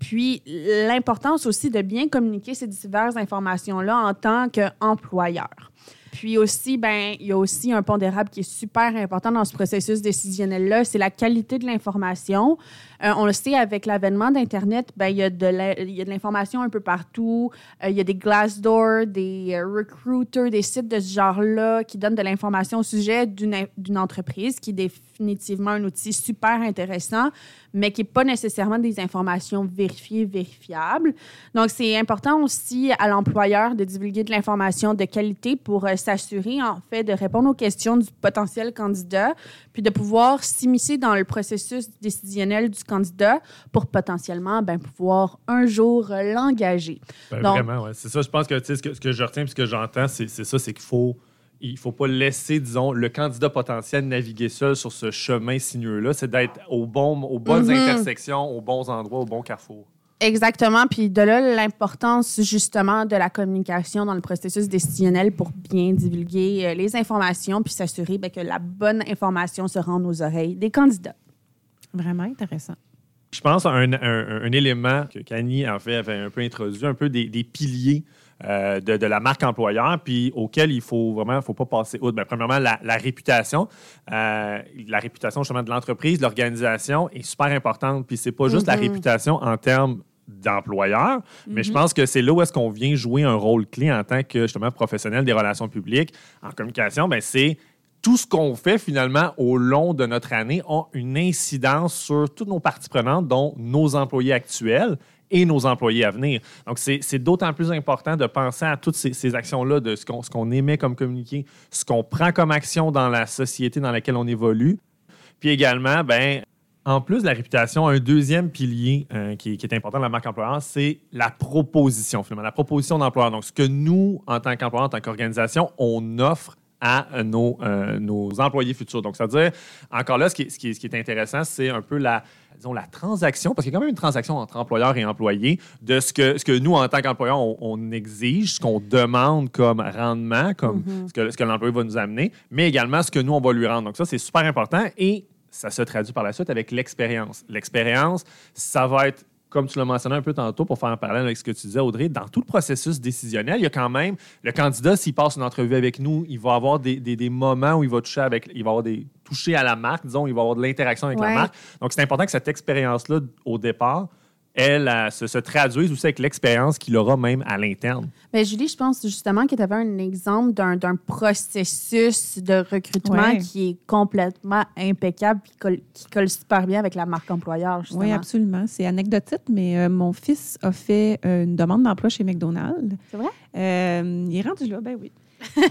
Puis, l'importance aussi de bien communiquer ces diverses informations-là en tant qu'employeur. Puis aussi, ben, il y a aussi un pondérable qui est super important dans ce processus décisionnel-là, c'est la qualité de l'information. Euh, on le sait, avec l'avènement d'Internet, ben, il y a de l'information un peu partout. Euh, il y a des Glassdoor, des euh, recruiters, des sites de ce genre-là qui donnent de l'information au sujet d'une entreprise, qui est définitivement un outil super intéressant, mais qui n'est pas nécessairement des informations vérifiées, vérifiables. Donc, c'est important aussi à l'employeur de divulguer de l'information de qualité pour euh, s'assurer, en fait, de répondre aux questions du potentiel candidat, puis de pouvoir s'immiscer dans le processus décisionnel du candidat pour potentiellement ben, pouvoir un jour l'engager. Ben, vraiment, ouais. C'est ça, je pense que, ce que ce que je retiens et ce que j'entends, c'est ça, c'est qu'il faut. Il faut pas laisser, disons, le candidat potentiel naviguer seul sur ce chemin sinueux-là. C'est d'être au bon, aux bonnes Mhm. intersections, aux bons endroits, aux bons carrefours. Exactement. Puis de là, l'importance justement de la communication dans le processus décisionnel pour bien divulguer euh, les informations puis s'assurer ben, que la bonne information se rende aux oreilles des candidats. Vraiment intéressant. Je pense à un, un- un élément que Kanye en fait avait un peu introduit, un peu des, des piliers euh, de, de la marque employeur, puis auquel il faut vraiment, faut pas passer outre. Ben, premièrement, la, la réputation, Euh, la réputation justement de l'entreprise, de l'organisation est super importante. Puis c'est pas juste la Mhm. réputation en termes d'employeur, mais je Mhm. pense que c'est là où est-ce qu'on vient jouer un rôle clé en tant que justement professionnel des relations publiques en communication. Ben c'est tout ce qu'on fait finalement au long de notre année a une incidence sur toutes nos parties prenantes, dont nos employés actuels et nos employés à venir. Donc, c'est d'autant plus important de penser à toutes ces, ces actions-là, de ce qu'on qu'on émet comme communiqué, ce qu'on prend comme action dans la société dans laquelle on évolue. Puis également, ben, en plus de la réputation, un deuxième pilier euh, qui, qui est important dans la marque employeur, c'est la proposition, finalement, la proposition d'employeur. Donc, ce que nous, en tant qu'employeur, en tant qu'organisation, on offre à nos, euh, nos employés futurs. Donc, c'est-à-dire, encore là, ce qui est, ce qui est- ce qui est intéressant, c'est un peu la, disons, la transaction, parce qu'il y a quand même une transaction entre employeur et employé, de ce que, ce que nous, en tant qu'employeur, on, on exige, ce qu'on demande comme rendement, comme ce que, ce que l'employé va nous amener, mais également ce que nous, on va lui rendre. Donc, ça, c'est super important et ça se traduit par la suite avec l'expérience. L'expérience, ça va être comme tu l'as mentionné un peu tantôt pour faire un parallèle avec ce que tu disais, Audrey, dans tout le processus décisionnel, il y a quand même le candidat, s'il passe une entrevue avec nous, il va avoir des, des, des moments où il va toucher avec, il va avoir des toucher à la marque, disons, il va avoir de l'interaction avec la marque. Donc, c'est important que cette expérience-là, au départ, elle, elle, se, se traduise aussi avec l'expérience qu'il aura même à l'interne. Mais Julie, je pense justement que tu avais un exemple d'un d'un processus de recrutement Ouais. qui est complètement impeccable et qui colle, qui colle super bien avec la marque employeur, justement. Oui, absolument. C'est anecdotique, mais euh, mon fils a fait euh, une demande d'emploi chez McDonald's. C'est vrai? Euh, il est rendu là, ben oui.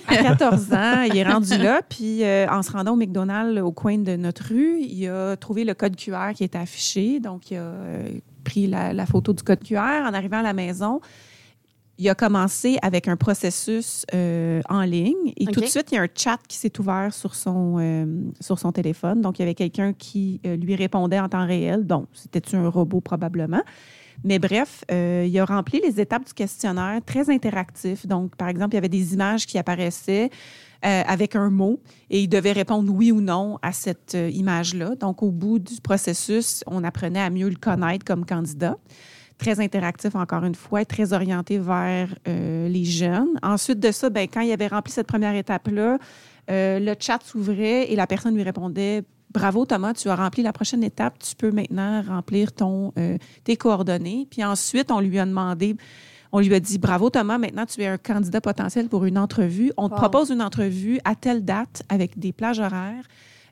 À 14 ans, il est rendu là, puis euh, en se rendant au McDonald's au coin de notre rue, il a trouvé le code QR qui était affiché, donc il a euh, pris la, la photo du code QR. En arrivant à la maison, il a commencé avec un processus euh, en ligne et tout de suite, il y a un chat qui s'est ouvert sur son, euh, sur son téléphone. Donc, il y avait quelqu'un qui euh, lui répondait en temps réel. Donc, c'était un robot? Probablement. Mais bref, il a rempli les étapes du questionnaire, très interactif. Donc, par exemple, il y avait des images qui apparaissaient euh, avec un mot et il devait répondre oui ou non à cette euh, image-là. Donc, au bout du processus, on apprenait à mieux le connaître comme candidat. Très interactif, encore une fois, très orienté vers euh, les jeunes. Ensuite de ça, ben, quand il avait rempli cette première étape-là, le chat s'ouvrait et la personne lui répondait Bravo Thomas, tu as rempli la prochaine étape, tu peux maintenant remplir ton, tes coordonnées. Puis ensuite, on lui a demandé, on lui a dit Bravo Thomas, maintenant tu es un candidat potentiel pour une entrevue. On te propose une entrevue à telle date avec des plages horaires.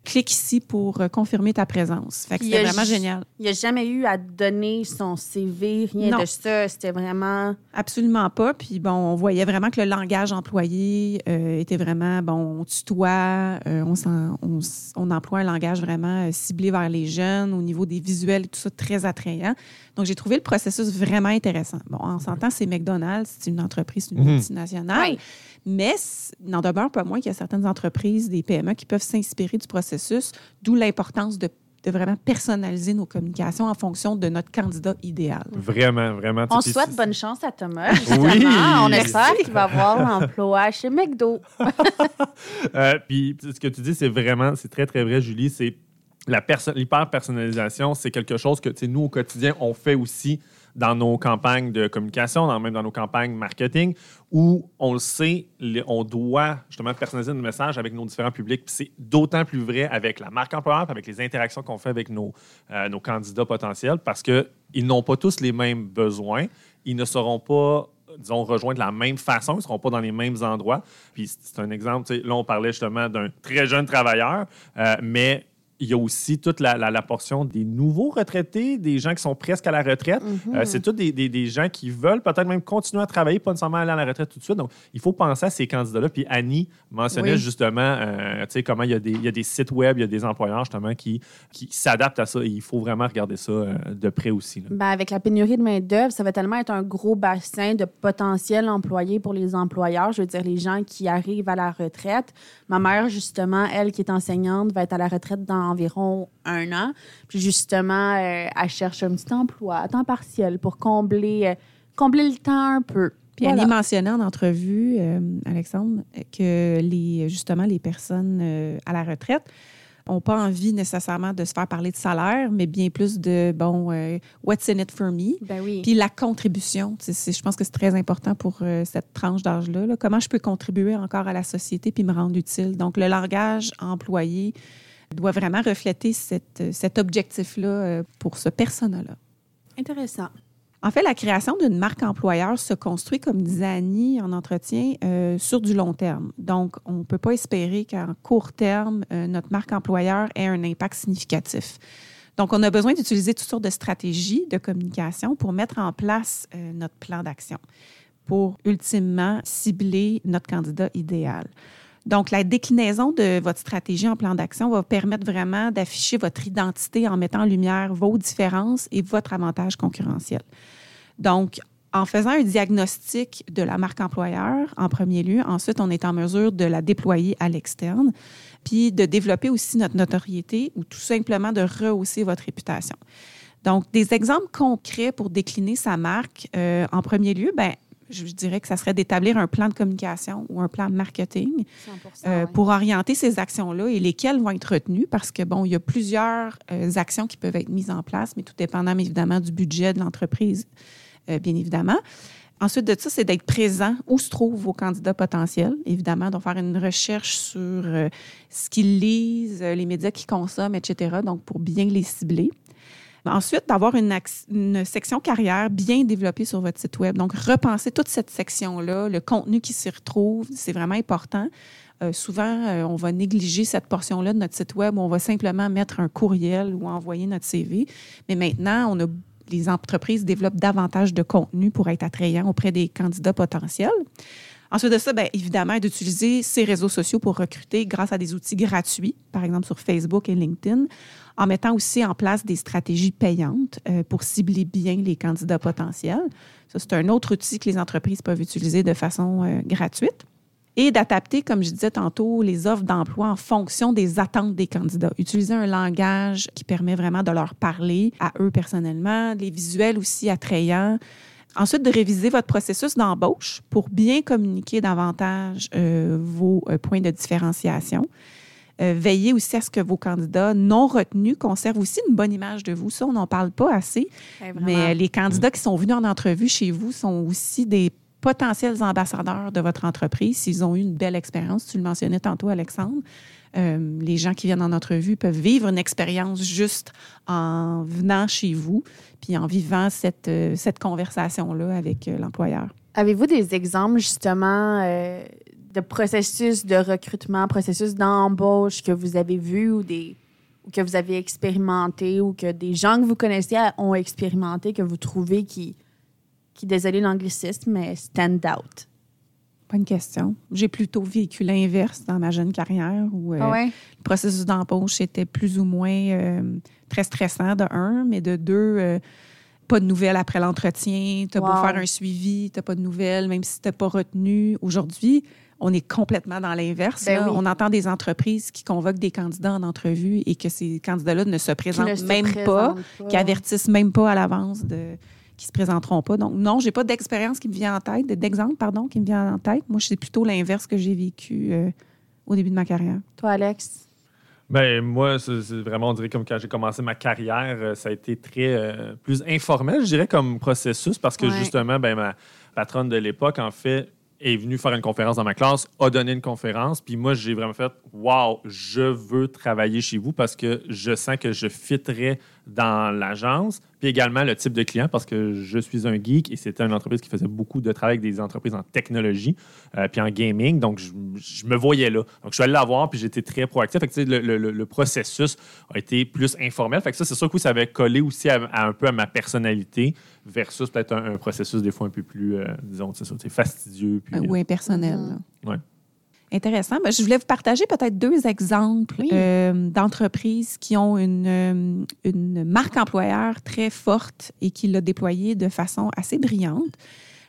Clique ici pour euh, confirmer ta présence. Fait que c'était vraiment génial. Il n'y a jamais eu à donner son CV, rien Non. de ça. C'était vraiment. Absolument pas. Puis bon, on voyait vraiment que le langage employé euh, était vraiment, bon, on tutoie, euh, on, s'en- on s- on emploie un langage vraiment euh, ciblé vers les jeunes au niveau des visuels et tout ça, très attrayant. Donc, j'ai trouvé le processus vraiment intéressant. Bon, on s'entend, c'est McDonald's, c'est une entreprise, c'est une Mhm. multinationale. Oui. Mais n'en demeure pas moins qu'il y a certaines entreprises, des PME, qui peuvent s'inspirer du processus, d'où l'importance de, de vraiment personnaliser nos communications en fonction de notre candidat idéal. Vraiment, vraiment. On souhaite bonne chance à Thomas, justement. Oui. On espère qu'il va avoir l'emploi chez McDo. Euh, puis ce que tu dis, c'est vraiment, c'est très, très vrai, Julie. C'est l'hyper-personnalisation, c'est quelque chose que nous, au quotidien, on fait aussi dans nos campagnes de communication, dans, même dans nos campagnes marketing, où on le sait, on doit justement personnaliser nos messages avec nos différents publics. C'est d'autant plus vrai avec la marque employeur, avec les interactions qu'on fait avec nos, euh, nos candidats potentiels, parce qu'ils n'ont pas tous les mêmes besoins. Ils ne seront pas disons, rejoindre de la même façon, ils ne seront pas dans les mêmes endroits. Puis c'est un exemple, là, on parlait justement d'un très jeune travailleur, euh, mais il y a aussi toute la, la- la portion des nouveaux retraités, des gens qui sont presque à la retraite. Euh, c'est tous des, des- des gens qui veulent peut-être même continuer à travailler, pas nécessairement aller à la retraite tout de suite. Donc, il faut penser à ces candidats-là. Puis Annie mentionnait Oui. justement, euh, tu sais, comment il y, a des, il y a des sites web, il y a des employeurs justement qui, qui s'adaptent à ça. Et il faut vraiment regarder ça euh, de près aussi. là. Ben, avec la pénurie de main-d'œuvre, ça va tellement être un gros bassin de potentiels employés pour les employeurs. Je veux dire, les gens qui arrivent à la retraite. Ma mère, justement, elle qui est enseignante, va être à la retraite dans environ un an. Puis justement, euh, elle cherche un petit emploi à temps partiel pour combler, euh, combler le temps un peu. Puis Voilà. Annie mentionnait en entrevue, euh, Alexandre, que les, justement les personnes euh, à la retraite n'ont pas envie nécessairement de se faire parler de salaire, mais bien plus de, bon, euh, what's in it for me? Ben oui. Puis la contribution, je pense que c'est très important pour euh, cette tranche d'âge-là. là. Comment je peux contribuer encore à la société puis me rendre utile? Donc, le langage employé doit vraiment refléter cette- cet objectif-là euh, pour ce persona-là. Intéressant. En fait, la création d'une marque employeur se construit, comme disait Annie en entretien, euh, sur du long terme. Donc, on ne peut pas espérer qu'en court terme, euh, notre marque employeur ait un impact significatif. Donc, on a besoin d'utiliser toutes sortes de stratégies de communication pour mettre en place euh, notre plan d'action, pour ultimement cibler notre candidat idéal. Donc, la déclinaison de votre stratégie en plan d'action va permettre vraiment d'afficher votre identité en mettant en lumière vos différences et votre avantage concurrentiel. Donc, en faisant un diagnostic de la marque employeur en premier lieu, ensuite, on est en mesure de la déployer à l'externe, puis de développer aussi notre notoriété ou tout simplement de rehausser votre réputation. Donc, des exemples concrets pour décliner sa marque, euh, en premier lieu, ben, je dirais que ça serait d'établir un plan de communication ou un plan de marketing 100%, euh, pour orienter ces actions-là et lesquelles vont être retenues parce que, bon, il y a plusieurs euh, actions qui peuvent être mises en place, mais tout dépendant évidemment du budget de l'entreprise, euh, bien évidemment. Ensuite de ça, c'est d'être présent où se trouvent vos candidats potentiels, évidemment, donc faire une recherche sur ce qu'ils lisent, les médias qu'ils consomment, etc., donc pour bien les cibler. Ensuite, d'avoir une, section carrière bien développée sur votre site Web. Donc, repenser toute cette section-là, le contenu qui s'y retrouve, c'est vraiment important. Euh, souvent, euh, on va négliger cette portion-là de notre site Web où on va simplement mettre un courriel ou envoyer notre CV. Mais maintenant, on a, les entreprises développent davantage de contenu pour être attrayants auprès des candidats potentiels. Ensuite de ça, bien, évidemment, d'utiliser ces réseaux sociaux pour recruter grâce à des outils gratuits, par exemple sur Facebook et LinkedIn, en mettant aussi en place des stratégies payantes euh, pour cibler bien les candidats potentiels. Ça, c'est un autre outil que les entreprises peuvent utiliser de façon euh, gratuite. Et d'adapter, comme je disais tantôt, les offres d'emploi en fonction des attentes des candidats. Utiliser un langage qui permet vraiment de leur parler à eux personnellement, les visuels aussi attrayants. Ensuite, de réviser votre processus d'embauche pour bien communiquer davantage euh, vos euh, points de différenciation. Euh, veillez aussi à ce que vos candidats non retenus conservent aussi une bonne image de vous. Ça, on n'en parle pas assez, Ouais, vraiment. mais les candidats qui sont venus en entrevue chez vous sont aussi des potentiels ambassadeurs de votre entreprise s'ils ont eu une belle expérience. Tu le mentionnais tantôt, Alexandre. Euh, les gens qui viennent en entrevue peuvent vivre une expérience juste en venant chez vous, puis en vivant cette, euh, cette conversation-là avec euh, l'employeur. Avez-vous des exemples justement de processus de recrutement, processus d'embauche que vous avez vu ou des que vous avez expérimenté ou que des gens que vous connaissez ont expérimenté que vous trouvez qui, qui désolé l'anglicisme, mais stand out? Bonne question. J'ai plutôt vécu l'inverse dans ma jeune carrière où euh, Ah ouais? le processus d'embauche était plus ou moins euh, très stressant de un, mais de deux, euh, pas de nouvelles après l'entretien. Tu as beau faire un suivi, tu pas de nouvelles, même si tu pas retenu. Aujourd'hui, on est complètement dans l'inverse. Ben oui. On entend des entreprises qui convoquent des candidats en entrevue et que ces candidats-là ne se présentent ne se même pas, présentent pas. qui avertissent même pas à l'avance de qui se présenteront pas. Donc non, j'ai pas d'expérience qui me vient en tête, d'exemple pardon, qui me vient en tête. Moi, c'est plutôt l'inverse que j'ai vécu euh, au début de ma carrière. Toi, Alex? Ben, moi, c'est vraiment, on dirait comme quand j'ai commencé ma carrière, euh, ça a été très euh, plus informel, je dirais, comme processus, parce que Ouais. justement, ben, ma patronne de l'époque, en fait, est venue faire une conférence dans ma classe, a donné une conférence, puis moi, j'ai vraiment fait Wow, je veux travailler chez vous parce que je sens que je fitterais dans l'agence, puis également le type de client parce que je suis un geek et c'était une entreprise qui faisait beaucoup de travail avec des entreprises en technologie euh, puis en gaming, donc je, je me voyais là. Donc je suis allé la voir puis j'étais très proactif. Fait que, le, le- le- processus a été plus informel. Fait que ça, c'est sûr que oui, ça avait collé aussi à, à un peu à ma personnalité versus peut-être un, un processus des fois un peu plus, euh, disons, ça, fastidieux. Puis, Euh, ou impersonnel. Mhm. là. Ouais. Intéressant. Ben, je voulais vous partager peut-être deux exemples Oui. euh, d'entreprises qui ont une, euh, une marque employeur très forte et qui l'a déployée de façon assez brillante.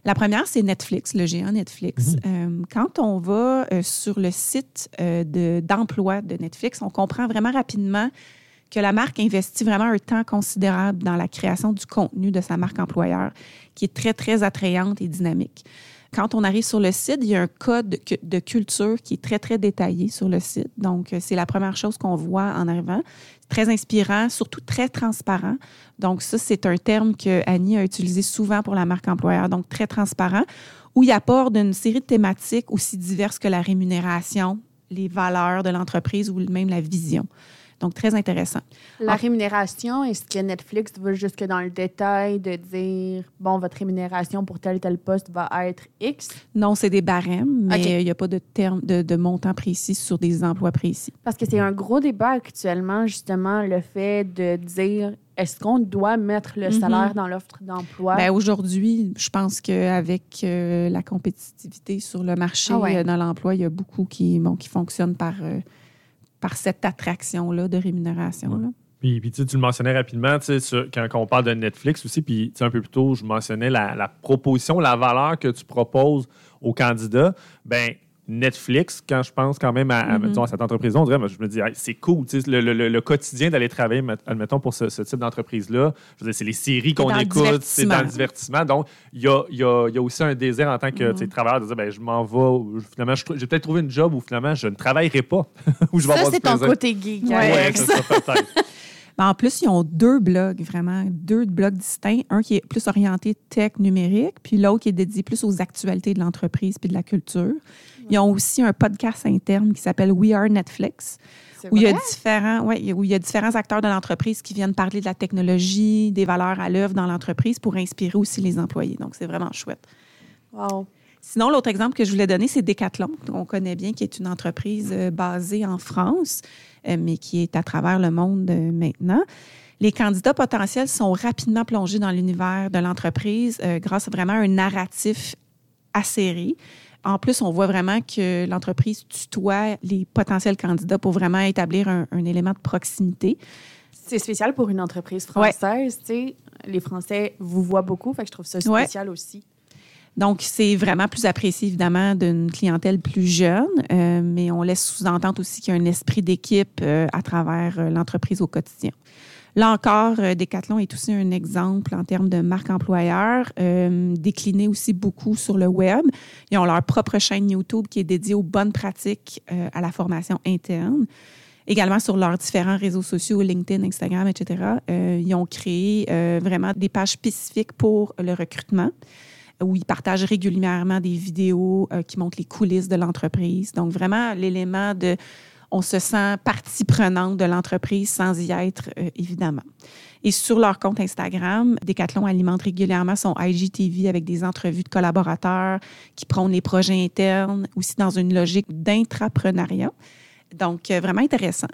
La première, c'est Netflix, le géant Netflix. Euh, quand on va euh, sur le site de- d'emploi de Netflix, on comprend vraiment rapidement que la marque investit vraiment un temps considérable dans la création du contenu de sa marque employeur, qui est très, très attrayante et dynamique. Quand on arrive sur le site, il y a un code de culture qui est très, très détaillé sur le site. Donc, euh, c'est la première chose qu'on voit en arrivant. Très inspirant, surtout très transparent. Donc, ça, c'est un terme que Annie a utilisé souvent pour la marque employeur. Donc, très transparent, où il apporte une série de thématiques aussi diverses que la rémunération, les valeurs de l'entreprise ou même la vision. Donc, très intéressant. La Ah. rémunération, est-ce que Netflix va jusque dans le détail de dire, bon, votre rémunération pour tel tel poste va être X? Non, c'est des barèmes, mais il n'y a pas de terme de, de montant précis sur des emplois précis. Parce que c'est un gros débat actuellement, justement, le fait de dire, est-ce qu'on doit mettre le Mhm. salaire dans l'offre d'emploi? Ben, Aujourd'hui, je pense qu'avec euh, la compétitivité sur le marché Ah ouais. euh, dans l'emploi, il y a beaucoup qui, bon, qui fonctionnent par, euh, par cette attraction-là de rémunération. là. Puis, tu sais, tu le mentionnais rapidement, tu sais, quand, on parle de Netflix aussi, puis un peu plus tôt, je mentionnais la, la proposition, la valeur que tu proposes aux candidats. Ben Netflix, quand je pense quand même à, à, Mhm. mettons, à cette entreprise-là, on dirait, moi, je me dis, Hey, c'est cool, le, le- le- le quotidien d'aller travailler, met- admettons, pour ce, ce type d'entreprise-là. Je veux dire, c'est les séries qu'on écoute, c'est dans le divertissement. Donc, il y a, il y a- il y a aussi un désir en tant que Mhm. sais, travailleur de dire, ben, je m'en vais, ou finalement, je trou- j'ai peut-être trouvé une job où finalement, je ne travaillerai pas, où je vais Ça, avoir c'est ton côté geek, Ouais, Ouais, c'est ça, peut-être. Ben, en plus, ils ont deux blogs, vraiment, deux blogs distincts. Un qui est plus orienté tech numérique, puis l'autre qui est dédié plus aux actualités de l'entreprise puis de la culture. Ils ont aussi un podcast interne qui s'appelle We Are Netflix, où il, y a différents, ouais, où il y a différents acteurs de l'entreprise qui viennent parler de la technologie, des valeurs à l'œuvre dans l'entreprise pour inspirer aussi les employés. Donc, c'est vraiment chouette. Wow. Sinon, l'autre exemple que je voulais donner, c'est Decathlon, qu'on connaît bien, qui est une entreprise euh, basée en France, euh, mais qui est à travers le monde euh, maintenant. Les candidats potentiels sont rapidement plongés dans l'univers de l'entreprise grâce à vraiment un narratif acéré. En plus, on voit vraiment que l'entreprise tutoie les potentiels candidats pour vraiment établir un, un élément de proximité. C'est spécial pour une entreprise française, tu sais. Les Français vous voient beaucoup, fait que je trouve ça Ouais. spécial aussi. Donc, c'est vraiment plus apprécié, évidemment, d'une clientèle plus jeune, euh, mais on laisse sous-entendre aussi qu'il y a un esprit d'équipe euh, à travers euh, l'entreprise au quotidien. Là encore, euh, Decathlon est aussi un exemple en termes de marque employeur, euh, décliné aussi beaucoup sur le web. Ils ont leur propre chaîne YouTube qui est dédiée aux bonnes pratiques euh, à la formation interne. Également sur leurs différents réseaux sociaux, LinkedIn, Instagram, etc. Ils ont créé vraiment des pages spécifiques pour le recrutement où ils partagent régulièrement des vidéos qui montrent les coulisses de l'entreprise. Donc, vraiment, l'élément de on se sent partie prenante de l'entreprise sans y être, euh, évidemment. Et sur leur compte Instagram, Decathlon alimente régulièrement son IGTV avec des entrevues de collaborateurs qui prônent les projets internes, aussi dans une logique d'intrapreneuriat. Donc, euh, vraiment intéressant.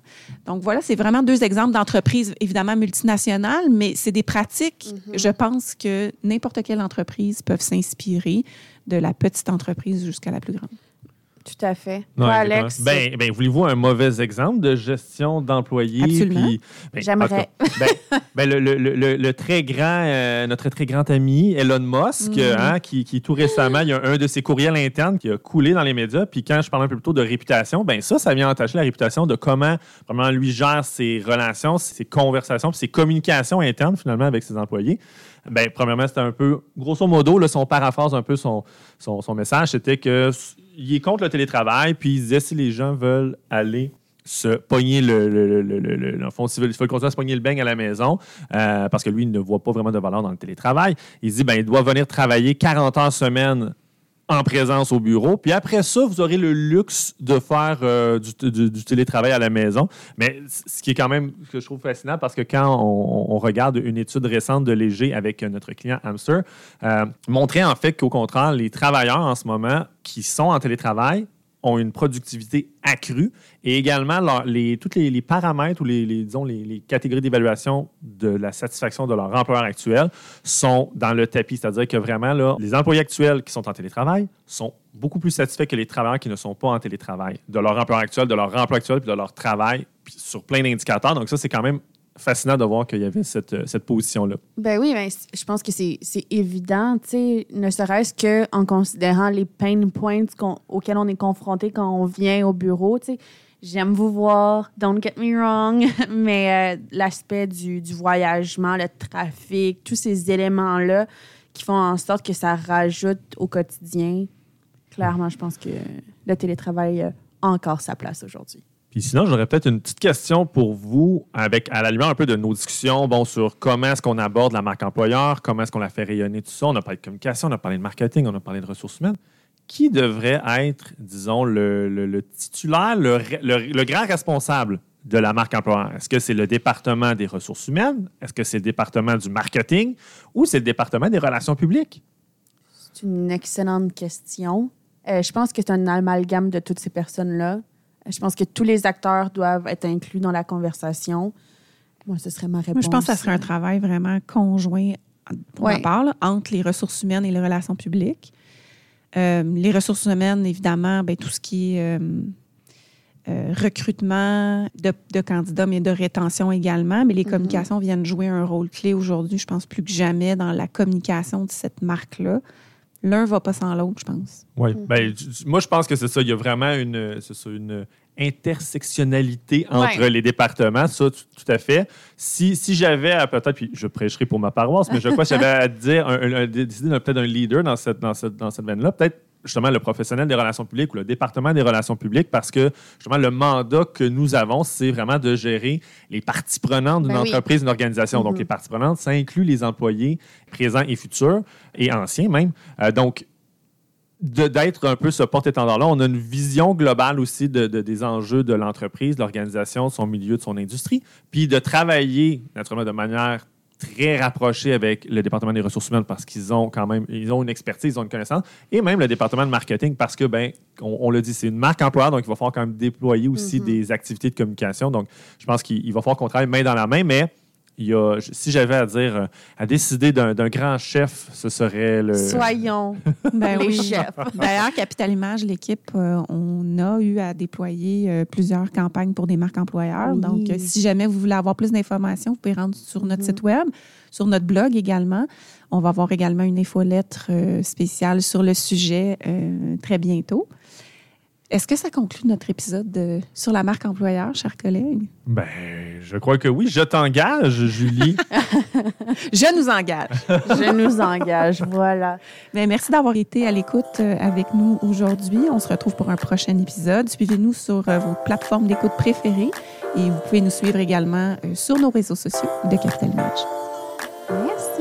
Donc, voilà, c'est vraiment deux exemples d'entreprises, évidemment multinationales, mais c'est des pratiques, Mhm. je pense que n'importe quelle entreprise peut s'inspirer de la petite entreprise jusqu'à la plus grande. Tout à fait. Ouais, Toi, Alex, Ben, ben, voulez-vous un mauvais exemple de gestion d'employés? Absolument. ben, J'aimerais. en tout cas, Ben, ben, le, le- le- le très grand, euh, notre très grand ami Elon Musk, euh, hein, qui, qui tout récemment, il y a un de ses courriels internes qui a coulé dans les médias. Puis quand je parlais un peu plus tôt de réputation, ben ça, ça vient entacher la réputation de comment vraiment lui gère ses relations, ses conversations, puis ses communications internes finalement avec ses employés. Ben, premièrement, c'était un peu, grosso modo, là, son paraphrase un peu son, son, son message, c'était que il est contre le télétravail, puis il disait si les gens veulent aller se pogner le, le, le, le, fond, s'ils veulent, continuer à se pogner le beigne à la maison, euh, parce que lui, il ne voit pas vraiment de valeur dans le télétravail. Il dit, ben, il doit venir travailler 40 heures semaine en présence au bureau. Puis après ça, vous aurez le luxe de faire euh, du, télétravail à la maison. Mais ce qui est quand même ce que je trouve fascinant, parce que quand on, regarde une étude récente de Léger avec notre client Hamster, euh, montrait en fait qu'au contraire, les travailleurs en ce moment qui sont en télétravail ont une productivité accrue et également les, tous les, paramètres ou les, catégories d'évaluation de la satisfaction de leur employeur actuel sont dans le tapis. C'est-à-dire que vraiment, les employés actuels qui sont en télétravail sont beaucoup plus satisfaits que les travailleurs qui ne sont pas en télétravail, de leur employeur actuel, de leur emploi actuel, puis de leur travail, sur plein d'indicateurs. Donc ça, c'est quand même fascinant de voir qu'il y avait cette, euh, cette position-là. Ben oui, ben, je pense que c'est évident, ne serait-ce qu'en considérant les pain points auxquels on est confronté quand on vient au bureau. J'aime vous voir, don't get me wrong, mais euh, l'aspect du, du voyagement, le trafic, tous ces éléments-là qui font en sorte que ça rajoute au quotidien, clairement, je pense que le télétravail a encore sa place aujourd'hui. Puis sinon, j'aurais peut-être une petite question pour vous, avec à la lumière un peu de nos discussions bon, sur comment est-ce qu'on aborde la marque employeur, comment est-ce qu'on la fait rayonner, tout ça. On a parlé de communication, on a parlé de marketing, on a parlé de ressources humaines. Qui devrait être, disons, le, titulaire, le, re- le- le grand responsable de la marque employeur? Est-ce que c'est le département des ressources humaines? Est-ce que c'est le département du marketing? Ou c'est le département des relations publiques? C'est une excellente question. Euh, je pense que c'est un amalgame de toutes ces personnes-là. Je pense que tous les acteurs doivent être inclus dans la conversation. Moi, ce serait ma réponse. Moi, je pense que ça serait un travail vraiment conjoint, pour Ouais. ma part, là, entre les ressources humaines et les relations publiques. Euh, les ressources humaines, évidemment, ben, tout ce qui est euh, euh, recrutement de, de candidats, mais de rétention également. Mais les Mhm. communications viennent jouer un rôle clé aujourd'hui, je pense plus que jamais, dans la communication de cette marque-là. L'un va pas sans l'autre, je pense. Oui. Ben, moi, je pense que c'est ça. Il y a vraiment une, ça, une intersectionnalité entre Ouais. les départements, ça, tout, à fait. Si, si j'avais à peut-être, puis je prêcherai pour ma paroisse, mais je crois que j'avais à dire, un, un- un- décider d'un- peut-être un leader dans cette, dans cette, dans cette veine-là, peut-être justement le professionnel des relations publiques ou le département des relations publiques, parce que justement, le mandat que nous avons, c'est vraiment de gérer les parties prenantes d'une Ben entreprise, d'une organisation. Donc, Mhm. les parties prenantes, ça inclut les employés présents et futurs, et anciens même. Euh, donc, d'être un peu ce porte-étendard-là. On a une vision globale aussi de, de- des enjeux de l'entreprise, de l'organisation, de son milieu, de son industrie, puis de travailler naturellement de manière très rapprochée avec le département des ressources humaines parce qu'ils ont quand même ils ont une expertise, ils ont une connaissance, et même le département de marketing parce que, ben, on, on l'a dit, c'est une marque employeur, donc il va falloir quand même déployer aussi des activités de communication. Donc, je pense qu'il il va falloir qu'on travaille main dans la main, mais il y a, si j'avais à dire, euh, à décider d'un grand chef, ce serait le... Soyons Ben les oui. chefs. D'ailleurs, Capital Image, l'équipe, euh, on a eu à déployer euh, plusieurs campagnes pour des marques employeurs. Oui. Donc, euh, si jamais vous voulez avoir plus d'informations, vous pouvez rendre sur notre site web, sur notre blog également. On va avoir également une infolettre euh, spéciale sur le sujet euh, très bientôt. Est-ce que ça conclut notre épisode de- sur la marque employeur, chers collègues? Ben, je crois que oui. Je t'engage, Julie. Je nous engage. Je nous engage, voilà. Bien, merci d'avoir été à l'écoute euh, avec nous aujourd'hui. On se retrouve pour un prochain épisode. Suivez-nous sur euh, vos plateformes d'écoute préférées et vous pouvez nous suivre également euh, sur nos réseaux sociaux de Capital Image. Merci.